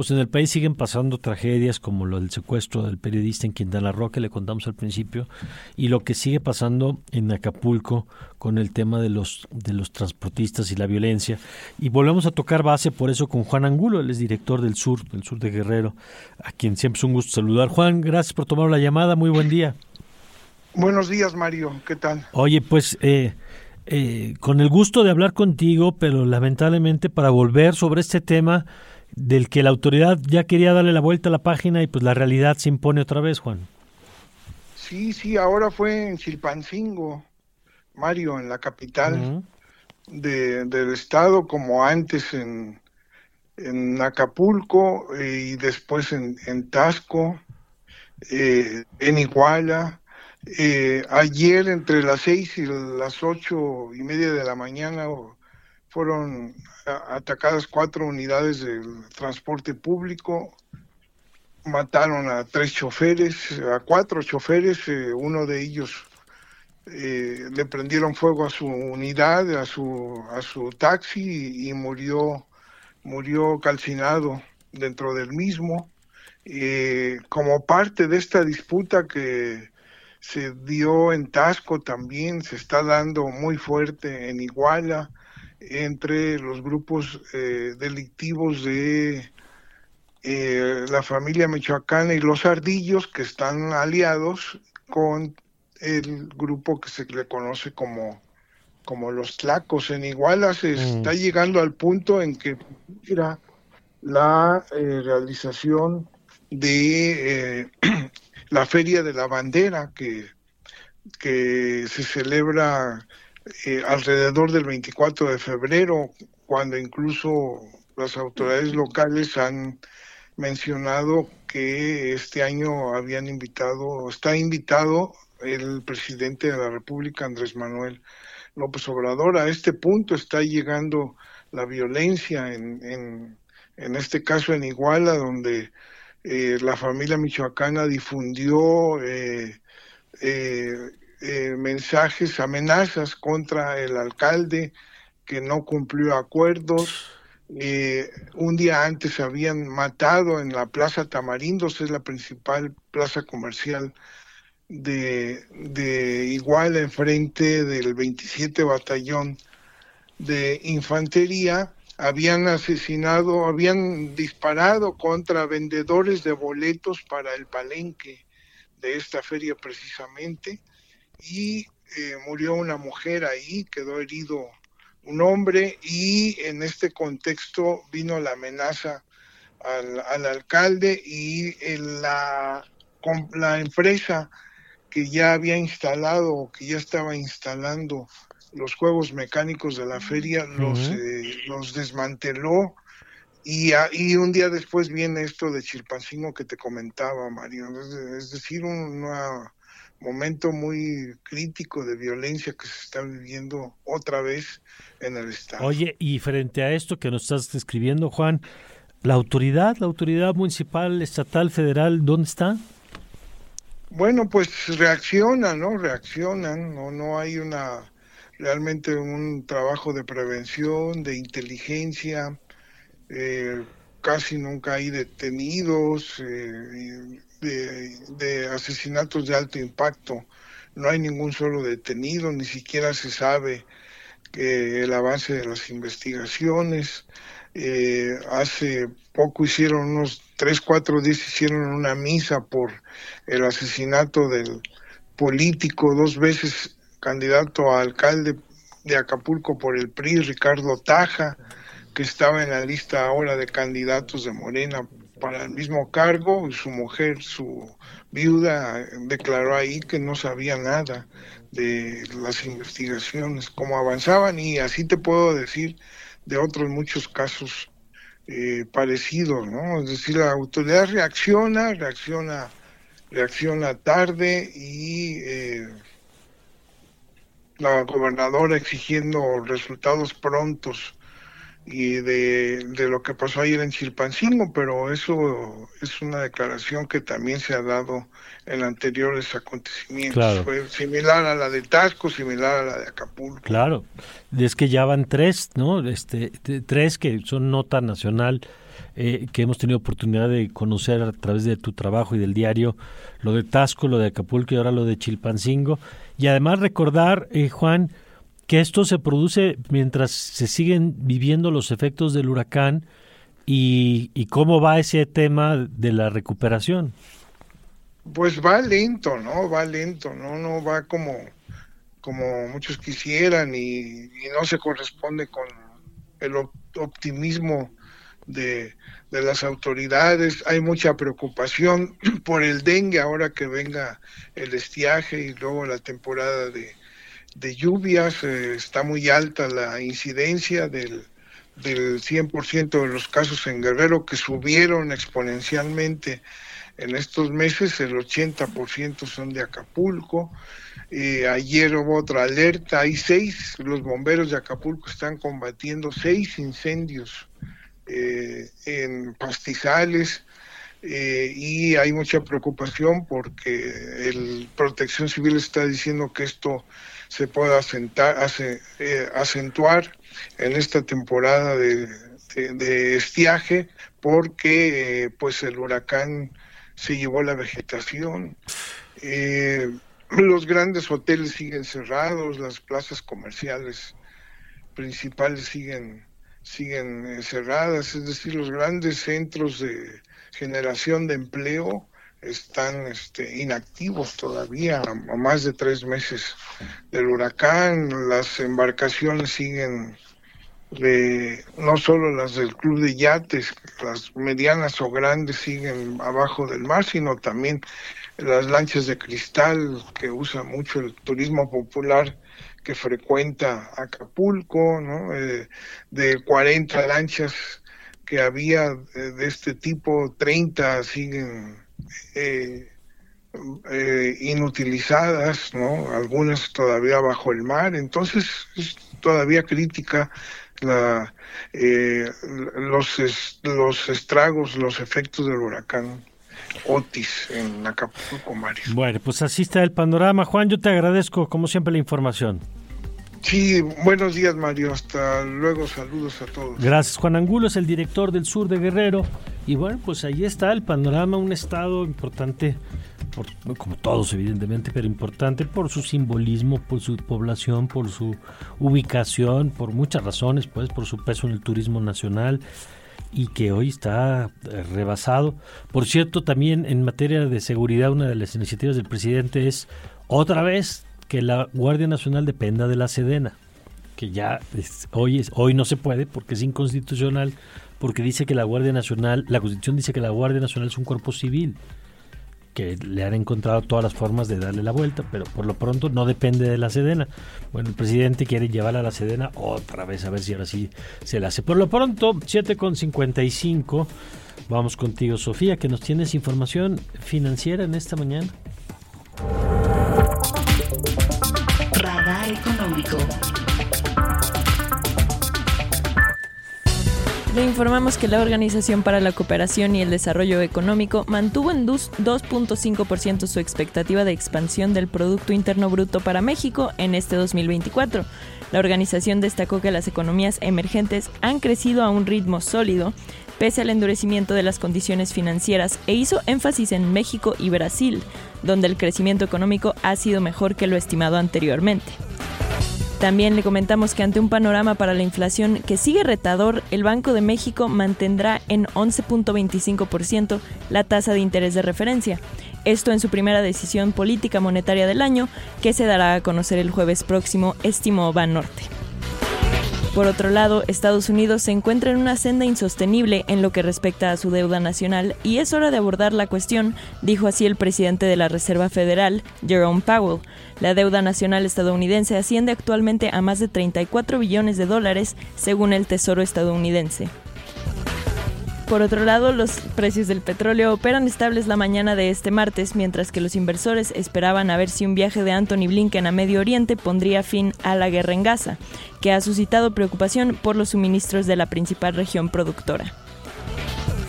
pues en el país siguen pasando tragedias como lo del secuestro del periodista en Quintana Roo que le contamos al principio y lo que sigue pasando en Acapulco con el tema de los de los transportistas y la violencia y volvemos a tocar base por eso con Juan Angulo, él es director del sur, del sur de Guerrero, a quien siempre es un gusto saludar. Juan, gracias por tomar la llamada, muy buen día. Buenos días, Mario, ¿qué tal? Oye, pues eh, eh, con el gusto de hablar contigo, pero lamentablemente para volver sobre este tema del que la autoridad ya quería darle la vuelta a la página y pues la realidad se impone otra vez, Juan. Sí, sí, ahora fue en Chilpancingo, Mario, en la capital de, del estado, como antes en, en Acapulco y después en, en Tasco, eh, en Iguala. Eh, ayer entre las seis y las ocho y media de la mañana fueron atacadas cuatro unidades del transporte público, mataron a tres choferes, a cuatro choferes, eh, uno de ellos eh, le prendieron fuego a su unidad, a su, a su taxi y, murió, murió calcinado dentro del mismo. Eh, como parte de esta disputa que se dio en Tasco también, se está dando muy fuerte en Iguala, entre los grupos eh, delictivos de eh, la familia michoacana y los ardillos que están aliados con el grupo que se le conoce como, como los tlacos. En Iguala se mm. está llegando al punto en que la eh, realización de eh, (clears throat) la Feria de la Bandera que, que se celebra eh, alrededor del 24 de febrero, cuando incluso las autoridades locales han mencionado que este año habían invitado, está invitado el presidente de la República, Andrés Manuel López Obrador. A este punto está llegando la violencia en, en, en este caso en Iguala, donde eh, la familia michoacana difundió eh, eh, mensajes, amenazas contra el alcalde que no cumplió acuerdos. un día antes habían matado en la Plaza Tamarindos, es la principal plaza comercial de, de Iguala, enfrente del 27 Batallón de Infantería, habían asesinado, habían disparado contra vendedores de boletos para el palenque de esta feria precisamente y eh, murió una mujer ahí, quedó herido un hombre y en este contexto vino la amenaza al, al alcalde y la, la empresa que ya había instalado, que ya estaba instalando los juegos mecánicos de la feria, los, eh, los desmanteló y, y, un día después viene esto de Chilpancingo que te comentaba, Mario. Es, decir, un momento muy crítico de violencia que se está viviendo otra vez en el Estado. Oye, y frente a esto que nos estás describiendo, Juan, ¿la autoridad, la autoridad municipal, estatal, federal, dónde está? Bueno, pues reaccionan, ¿no? Reaccionan, no, no hay una realmente un trabajo de prevención, de inteligencia, eh, casi nunca hay detenidos, eh, de, asesinatos de alto impacto, no hay ningún solo detenido, ni siquiera se sabe que el avance de las investigaciones. Eh, hace poco hicieron unos tres, cuatro días hicieron una misa por el asesinato del político dos veces candidato a alcalde de Acapulco por el PRI, Ricardo Taja, que estaba en la lista ahora de candidatos de Morena para el mismo cargo, y su mujer, su viuda, declaró ahí que no sabía nada de las investigaciones, cómo avanzaban, y así te puedo decir de otros muchos casos eh, parecidos, ¿no? Es decir, la autoridad reacciona, reacciona, reacciona tarde y eh, la gobernadora exigiendo resultados prontos y de, lo que pasó ayer en Chilpancingo, pero eso es una declaración que también se ha dado en anteriores acontecimientos. Fue similar a la de Tasco, similar a la de Acapulco. Claro, es que ya van tres, ¿no? Este, tres que son nota nacional. Eh, que hemos tenido oportunidad de conocer a través de tu trabajo y del diario, lo de Tasco, lo de Acapulco y ahora lo de Chilpancingo. Y además recordar, eh, Juan, que esto se produce mientras se siguen viviendo los efectos del huracán y, y cómo va ese tema de la recuperación. Pues va lento, ¿no? Va lento, ¿no? No va como, como muchos quisieran y, no se corresponde con el optimismo de, de, las autoridades. Hay mucha preocupación (clears throat) por el dengue ahora que venga el estiaje y luego la temporada de, de lluvias. Está muy alta la incidencia del, del 100% de los casos en Guerrero que subieron exponencialmente en estos meses, el 80% son de Acapulco. Eh, ayer hubo otra alerta, hay seis, los bomberos de Acapulco están combatiendo seis incendios eh, en pastizales eh, y hay mucha preocupación porque el Protección Civil está diciendo que esto se pueda asentar, eh, acentuar en esta temporada de, estiaje porque pues el huracán se llevó la vegetación. los grandes hoteles siguen cerrados, las plazas comerciales principales siguen siguen eh, cerradas, es decir, los grandes centros de generación de empleo están este, inactivos todavía a, más de tres meses del huracán, las embarcaciones siguen de no solo las del club de yates, las medianas o grandes siguen abajo del mar, sino también las lanchas de cristal que usa mucho el turismo popular que frecuenta Acapulco, ¿no? Eh, de 40 lanchas que había de este tipo, 30 siguen eh, eh, inutilizadas, ¿no? Algunas todavía bajo el mar, entonces es todavía crítica la, los, los estragos, los efectos del huracán. Otis en Acapulco, Mario. Bueno, pues así está el panorama. Juan, yo te agradezco, como siempre, la información. Sí, buenos días, Mario. Hasta luego, saludos a todos. Gracias, Juan Angulo, es el director del sur de Guerrero. Y bueno, pues ahí está el panorama, un estado importante, como todos evidentemente, pero importante por su simbolismo, por su población, por su ubicación, por muchas razones, pues por su peso en el turismo nacional y que hoy está eh, rebasado. Por cierto, también en materia de seguridad, una de las iniciativas del presidente es otra vez que la Guardia Nacional dependa de la Sedena, que ya hoy, es, hoy no se puede porque es inconstitucional, porque dice que la Guardia Nacional, la Constitución dice que la Guardia Nacional es un cuerpo civil que le han encontrado todas las formas de darle la vuelta, pero por lo pronto no depende de la Sedena. Bueno, el presidente quiere llevar a la Sedena otra vez a ver si ahora sí se la hace. Por lo pronto, 7.55. Vamos contigo, Sofía, que nos tienes información financiera en esta mañana. Económico. Le informamos que la Organización para la Cooperación y el Desarrollo Económico mantuvo en 2.5% su expectativa de expansión del Producto Interno Bruto para México en este 2024. La organización destacó que las economías emergentes han crecido a un ritmo sólido pese al endurecimiento de las condiciones financieras e hizo énfasis en México y Brasil, donde el crecimiento económico ha sido mejor que lo estimado anteriormente. También le comentamos que ante un panorama para la inflación que sigue retador, el Banco de México mantendrá en 11.25% la tasa de interés de referencia. Esto en su primera decisión política monetaria del año, que se dará a conocer el jueves próximo, estimó Banorte. Por otro lado, Estados Unidos se encuentra en una senda insostenible en lo que respecta a su deuda nacional y es hora de abordar la cuestión, dijo así el presidente de la Reserva Federal, Jerome Powell. La deuda nacional estadounidense asciende actualmente a más de 34 billones de dólares, según el Tesoro estadounidense. Por otro lado, los precios del petróleo operan estables la mañana de este martes, mientras que los inversores esperaban a ver si un viaje de Anthony Blinken a Medio Oriente pondría fin a la guerra en Gaza, que ha suscitado preocupación por los suministros de la principal región productora.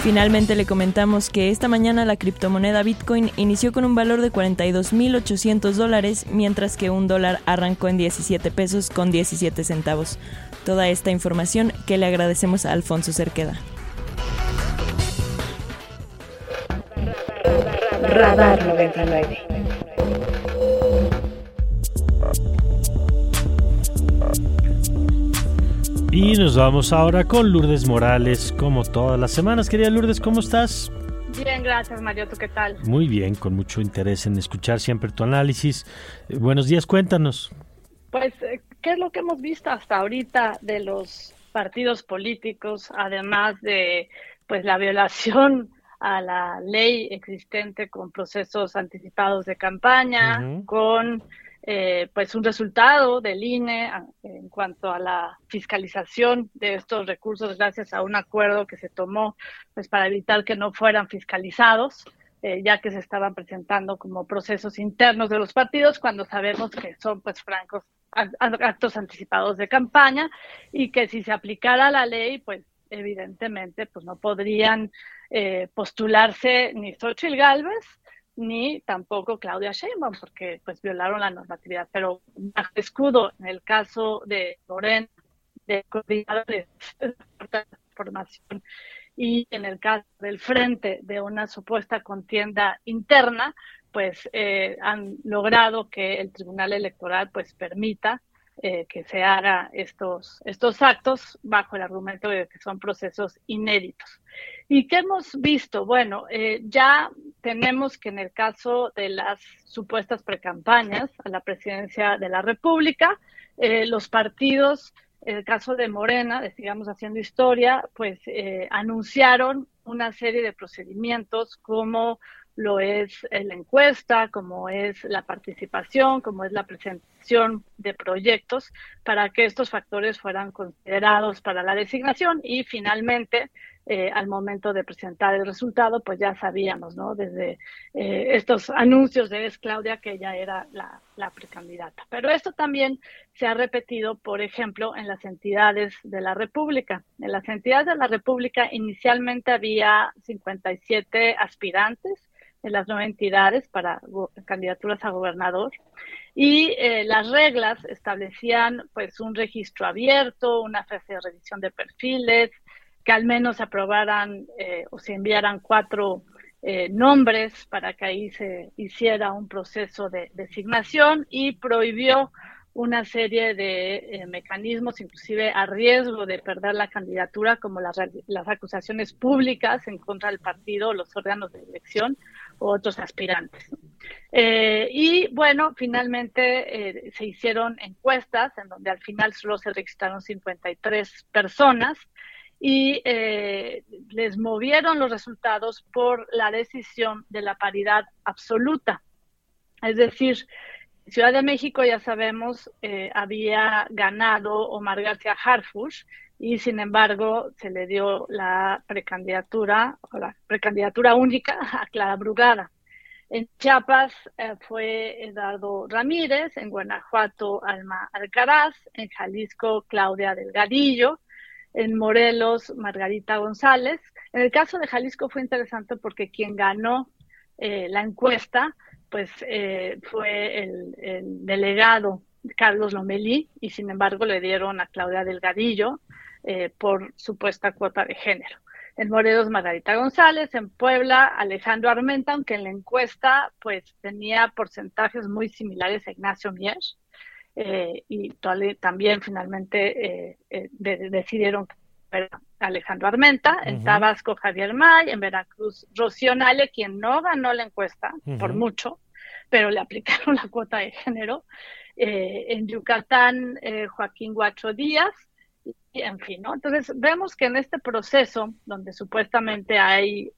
Finalmente le comentamos que esta mañana la criptomoneda Bitcoin inició con un valor de 42.800 dólares, mientras que un dólar arrancó en 17 pesos con 17 centavos. Toda esta información que le agradecemos a Alfonso Cerqueda. Radar 99. Y nos vamos ahora con Lourdes Morales, como todas las semanas. Querida Lourdes, ¿cómo estás? Bien, gracias Mario, ¿tú qué tal? Muy bien, con mucho interés en escuchar siempre tu análisis. Eh, buenos días, cuéntanos. Pues, eh, ¿qué es lo que hemos visto hasta ahorita de los partidos políticos, además de pues la violación a la ley existente con procesos anticipados de campaña, con eh, pues un resultado del INE en cuanto a la fiscalización de estos recursos gracias a un acuerdo que se tomó pues para evitar que no fueran fiscalizados. Eh, ya que se estaban presentando como procesos internos de los partidos cuando sabemos que son pues francos actos anticipados de campaña y que si se aplicara la ley pues evidentemente pues no podrían eh, postularse ni Xochitl Galvez ni tampoco Claudia Sheinbaum, porque pues violaron la normatividad. Pero bajo escudo, en el caso de Loren, de coordinadores de y en el caso del frente de una supuesta contienda interna, pues eh, han logrado que el Tribunal Electoral pues permita eh, que se haga estos, estos actos bajo el argumento de que son procesos inéditos. ¿Y qué hemos visto? Bueno, eh, ya tenemos que en el caso de las supuestas precampañas a la presidencia de la República, eh, los partidos en el caso de Morena, de Sigamos Haciendo Historia, pues eh, anunciaron una serie de procedimientos como lo es la encuesta, como es la participación, como es la presentación de proyectos, para que estos factores fueran considerados para la designación y finalmente eh, al momento de presentar el resultado, pues ya sabíamos, ¿no? Desde eh, estos anuncios de Es Claudia que ella era la, precandidata. Pero esto también se ha repetido, por ejemplo, en las entidades de la República. En las entidades de la República inicialmente había 57 aspirantes en las nueve entidades para candidaturas a gobernador. Y eh, las reglas establecían pues un registro abierto, una fase de revisión de perfiles, que al menos aprobaran eh, o se enviaran cuatro eh, nombres para que ahí se hiciera un proceso de designación y prohibió una serie de eh, mecanismos, inclusive a riesgo de perder la candidatura, como las, las acusaciones públicas en contra del partido, los órganos de elección otros aspirantes. y bueno, finalmente se hicieron encuestas en donde al final solo se registraron 53 personas y eh, les movieron los resultados por la decisión de la paridad absoluta. Es decir, Ciudad de México, ya sabemos, eh, había ganado Omar García Harfush y sin embargo se le dio la precandidatura o la precandidatura única (laughs) a Clara Brugada. En Chiapas eh, fue Eduardo Ramírez, en Guanajuato Alma Alcaraz, en Jalisco Claudia Delgadillo, en Morelos, Margarita González. En el caso de Jalisco fue interesante porque quien ganó eh, la encuesta, pues eh, fue el, delegado Carlos Lomelí y sin embargo le dieron a Claudia Delgadillo eh, por supuesta cuota de género. En Morelos, Margarita González, en Puebla, Alejandro Armenta, aunque en la encuesta pues tenía porcentajes muy similares a Ignacio Mier, eh, y también finalmente eh, eh, decidieron Alejandro Armenta, en Tabasco Javier May, en Veracruz Rocío Nale, quien no ganó la encuesta por mucho, pero le aplicaron (laughs) la cuota de género, en Yucatán Joaquín Guacho Díaz, en fin, ¿no? Entonces vemos que en este proceso, donde supuestamente hay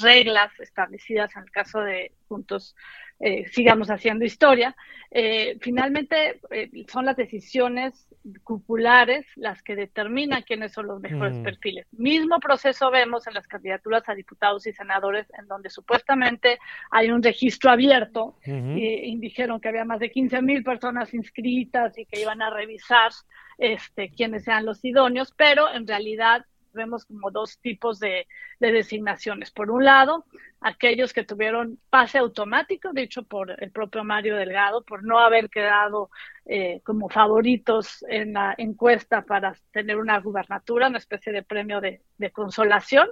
reglas establecidas en el caso de Juntos eh, sigamos haciendo historia. Eh, finalmente eh, son las decisiones cupulares las que determinan quiénes son los mejores mm. perfiles. Mismo proceso vemos en las candidaturas a diputados y senadores, en donde supuestamente hay un registro abierto y, dijeron que había más de 15 mil personas inscritas y que iban a revisar este, quiénes sean los idóneos, pero en realidad vemos como dos tipos de, designaciones. Por un lado, aquellos que tuvieron pase automático, dicho por el propio Mario Delgado, por no haber quedado eh, como favoritos en la encuesta para tener una gubernatura, una especie de premio de, de consolación,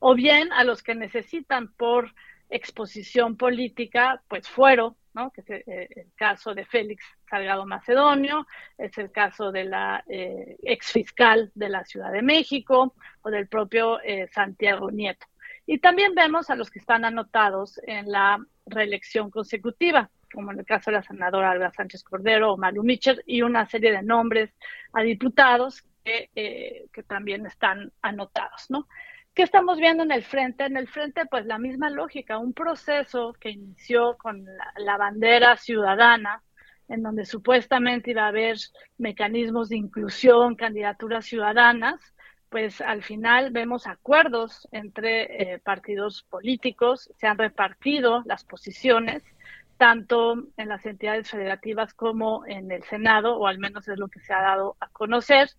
o bien a los que necesitan por exposición política, pues que es eh, el, caso de Félix Salgado Macedonio, es el caso de la eh, ex fiscal de la Ciudad de México o del propio eh, Santiago Nieto. Y también vemos a los que están anotados en la reelección consecutiva, como en el caso de la senadora Alba Sánchez Cordero o Malu Mitchell, y una serie de nombres a diputados que, que también están anotados, ¿no? ¿Qué estamos viendo en el frente? En el frente, pues la misma lógica, un proceso que inició con la, bandera ciudadana, en donde supuestamente iba a haber mecanismos de inclusión, candidaturas ciudadanas, pues al final vemos acuerdos entre eh, partidos políticos, se han repartido las posiciones tanto en las entidades federativas como en el Senado, o al menos es lo que se ha dado a conocer.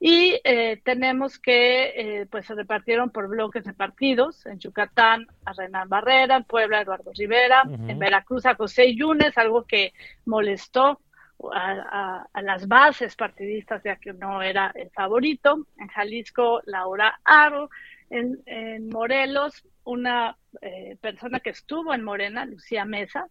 Y eh, tenemos que, eh, pues se repartieron por bloques de partidos, en Yucatán a Renan Barrera, en Puebla a Eduardo Rivera, en Veracruz a José Yunes, algo que molestó a, las bases partidistas, ya que no era el favorito, en Jalisco Laura Aro, en, Morelos una eh, persona que estuvo en Morena, Lucía Mesa,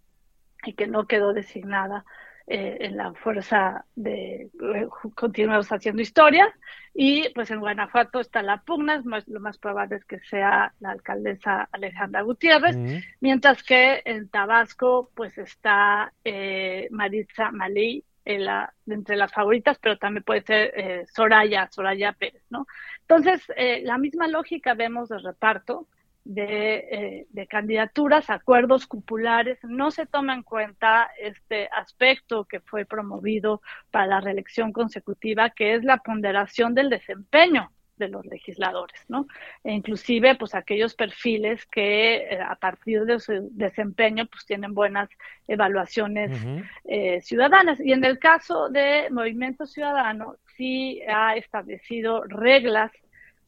y que no quedó designada eh, en la fuerza de eh, continuar haciendo historia. Y pues en Guanajuato está la pugna, lo más probable es que sea la alcaldesa Alejandra Gutiérrez, mientras que en Tabasco pues está eh, Maritza Malí la, entre las favoritas, pero también puede ser eh, Soraya, Soraya Pérez, ¿no? Entonces, eh, la misma lógica vemos de reparto de, eh, de, candidaturas, acuerdos cupulares, no se toma en cuenta este aspecto que fue promovido para la reelección consecutiva, que es la ponderación del desempeño de los legisladores, ¿no? E inclusive, pues aquellos perfiles que eh, a partir de su desempeño, pues tienen buenas evaluaciones eh, ciudadanas. Y en el caso de Movimiento Ciudadano, sí ha establecido reglas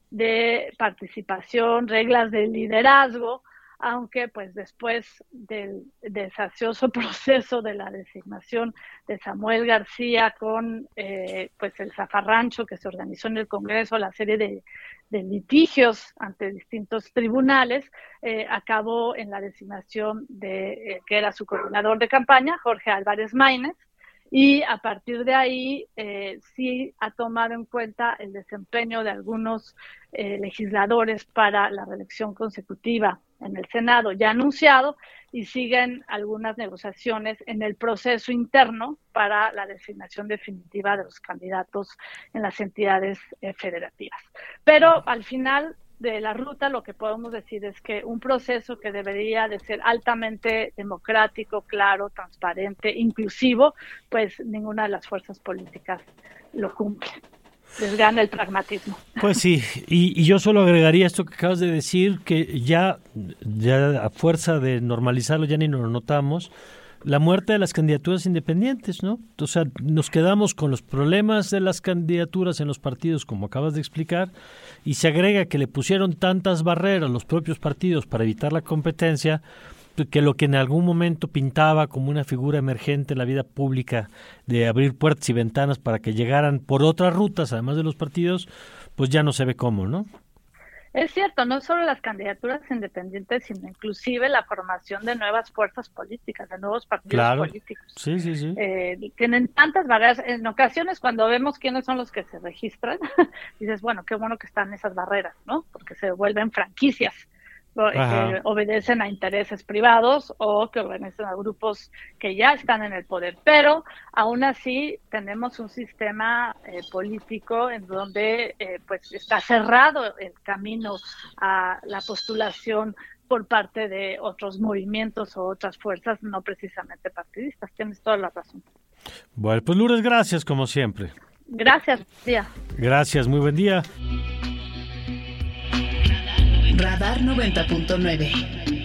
de participación, reglas de liderazgo, aunque pues después del desacioso (laughs) proceso de la designación de Samuel García con eh, pues el zafarrancho que se organizó en el Congreso, la serie de, litigios ante distintos tribunales, eh, acabó en la designación de eh, que era su coordinador de campaña, Jorge Álvarez Maínez, y a partir de ahí eh, sí ha tomado en cuenta el desempeño de algunos eh, legisladores para la reelección consecutiva en el Senado ya anunciado y siguen algunas negociaciones en el proceso interno para la designación definitiva de los candidatos en las entidades eh, federativas. Pero al final de la ruta, lo que podemos decir es que un proceso que debería de ser altamente democrático, claro, transparente, inclusivo, pues ninguna de las fuerzas políticas lo cumple. Les gana el pragmatismo. Pues sí, y, yo solo agregaría esto que acabas de decir, que ya, ya a fuerza de normalizarlo ya ni nos lo notamos, la muerte de las candidaturas independientes, ¿no? O sea, nos quedamos con los problemas de las candidaturas en los partidos, como acabas de explicar, y se agrega que le pusieron tantas barreras los propios partidos para evitar la competencia, que lo que en algún momento pintaba como una figura emergente en la vida pública de abrir puertas y ventanas para que llegaran por otras rutas, además de los partidos, pues ya no se ve cómo, ¿no? Es cierto, no solo las candidaturas independientes, sino inclusive la formación de nuevas fuerzas políticas, de nuevos partidos políticos. Sí, sí, sí. Eh, tienen tantas barreras. En ocasiones, cuando vemos quiénes son los que se registran, (laughs) dices, bueno, qué bueno que están esas barreras, ¿no? Porque se vuelven franquicias que obedecen a intereses privados o que obedecen a grupos que ya están en el poder. Pero aún así tenemos un sistema eh, político en donde eh, pues está cerrado el camino a la postulación por parte de otros movimientos o otras fuerzas no precisamente partidistas. Tienes toda la razón. Bueno, pues Lourdes, gracias como siempre. Gracias, día. Gracias, muy buen día. Radar 90.9.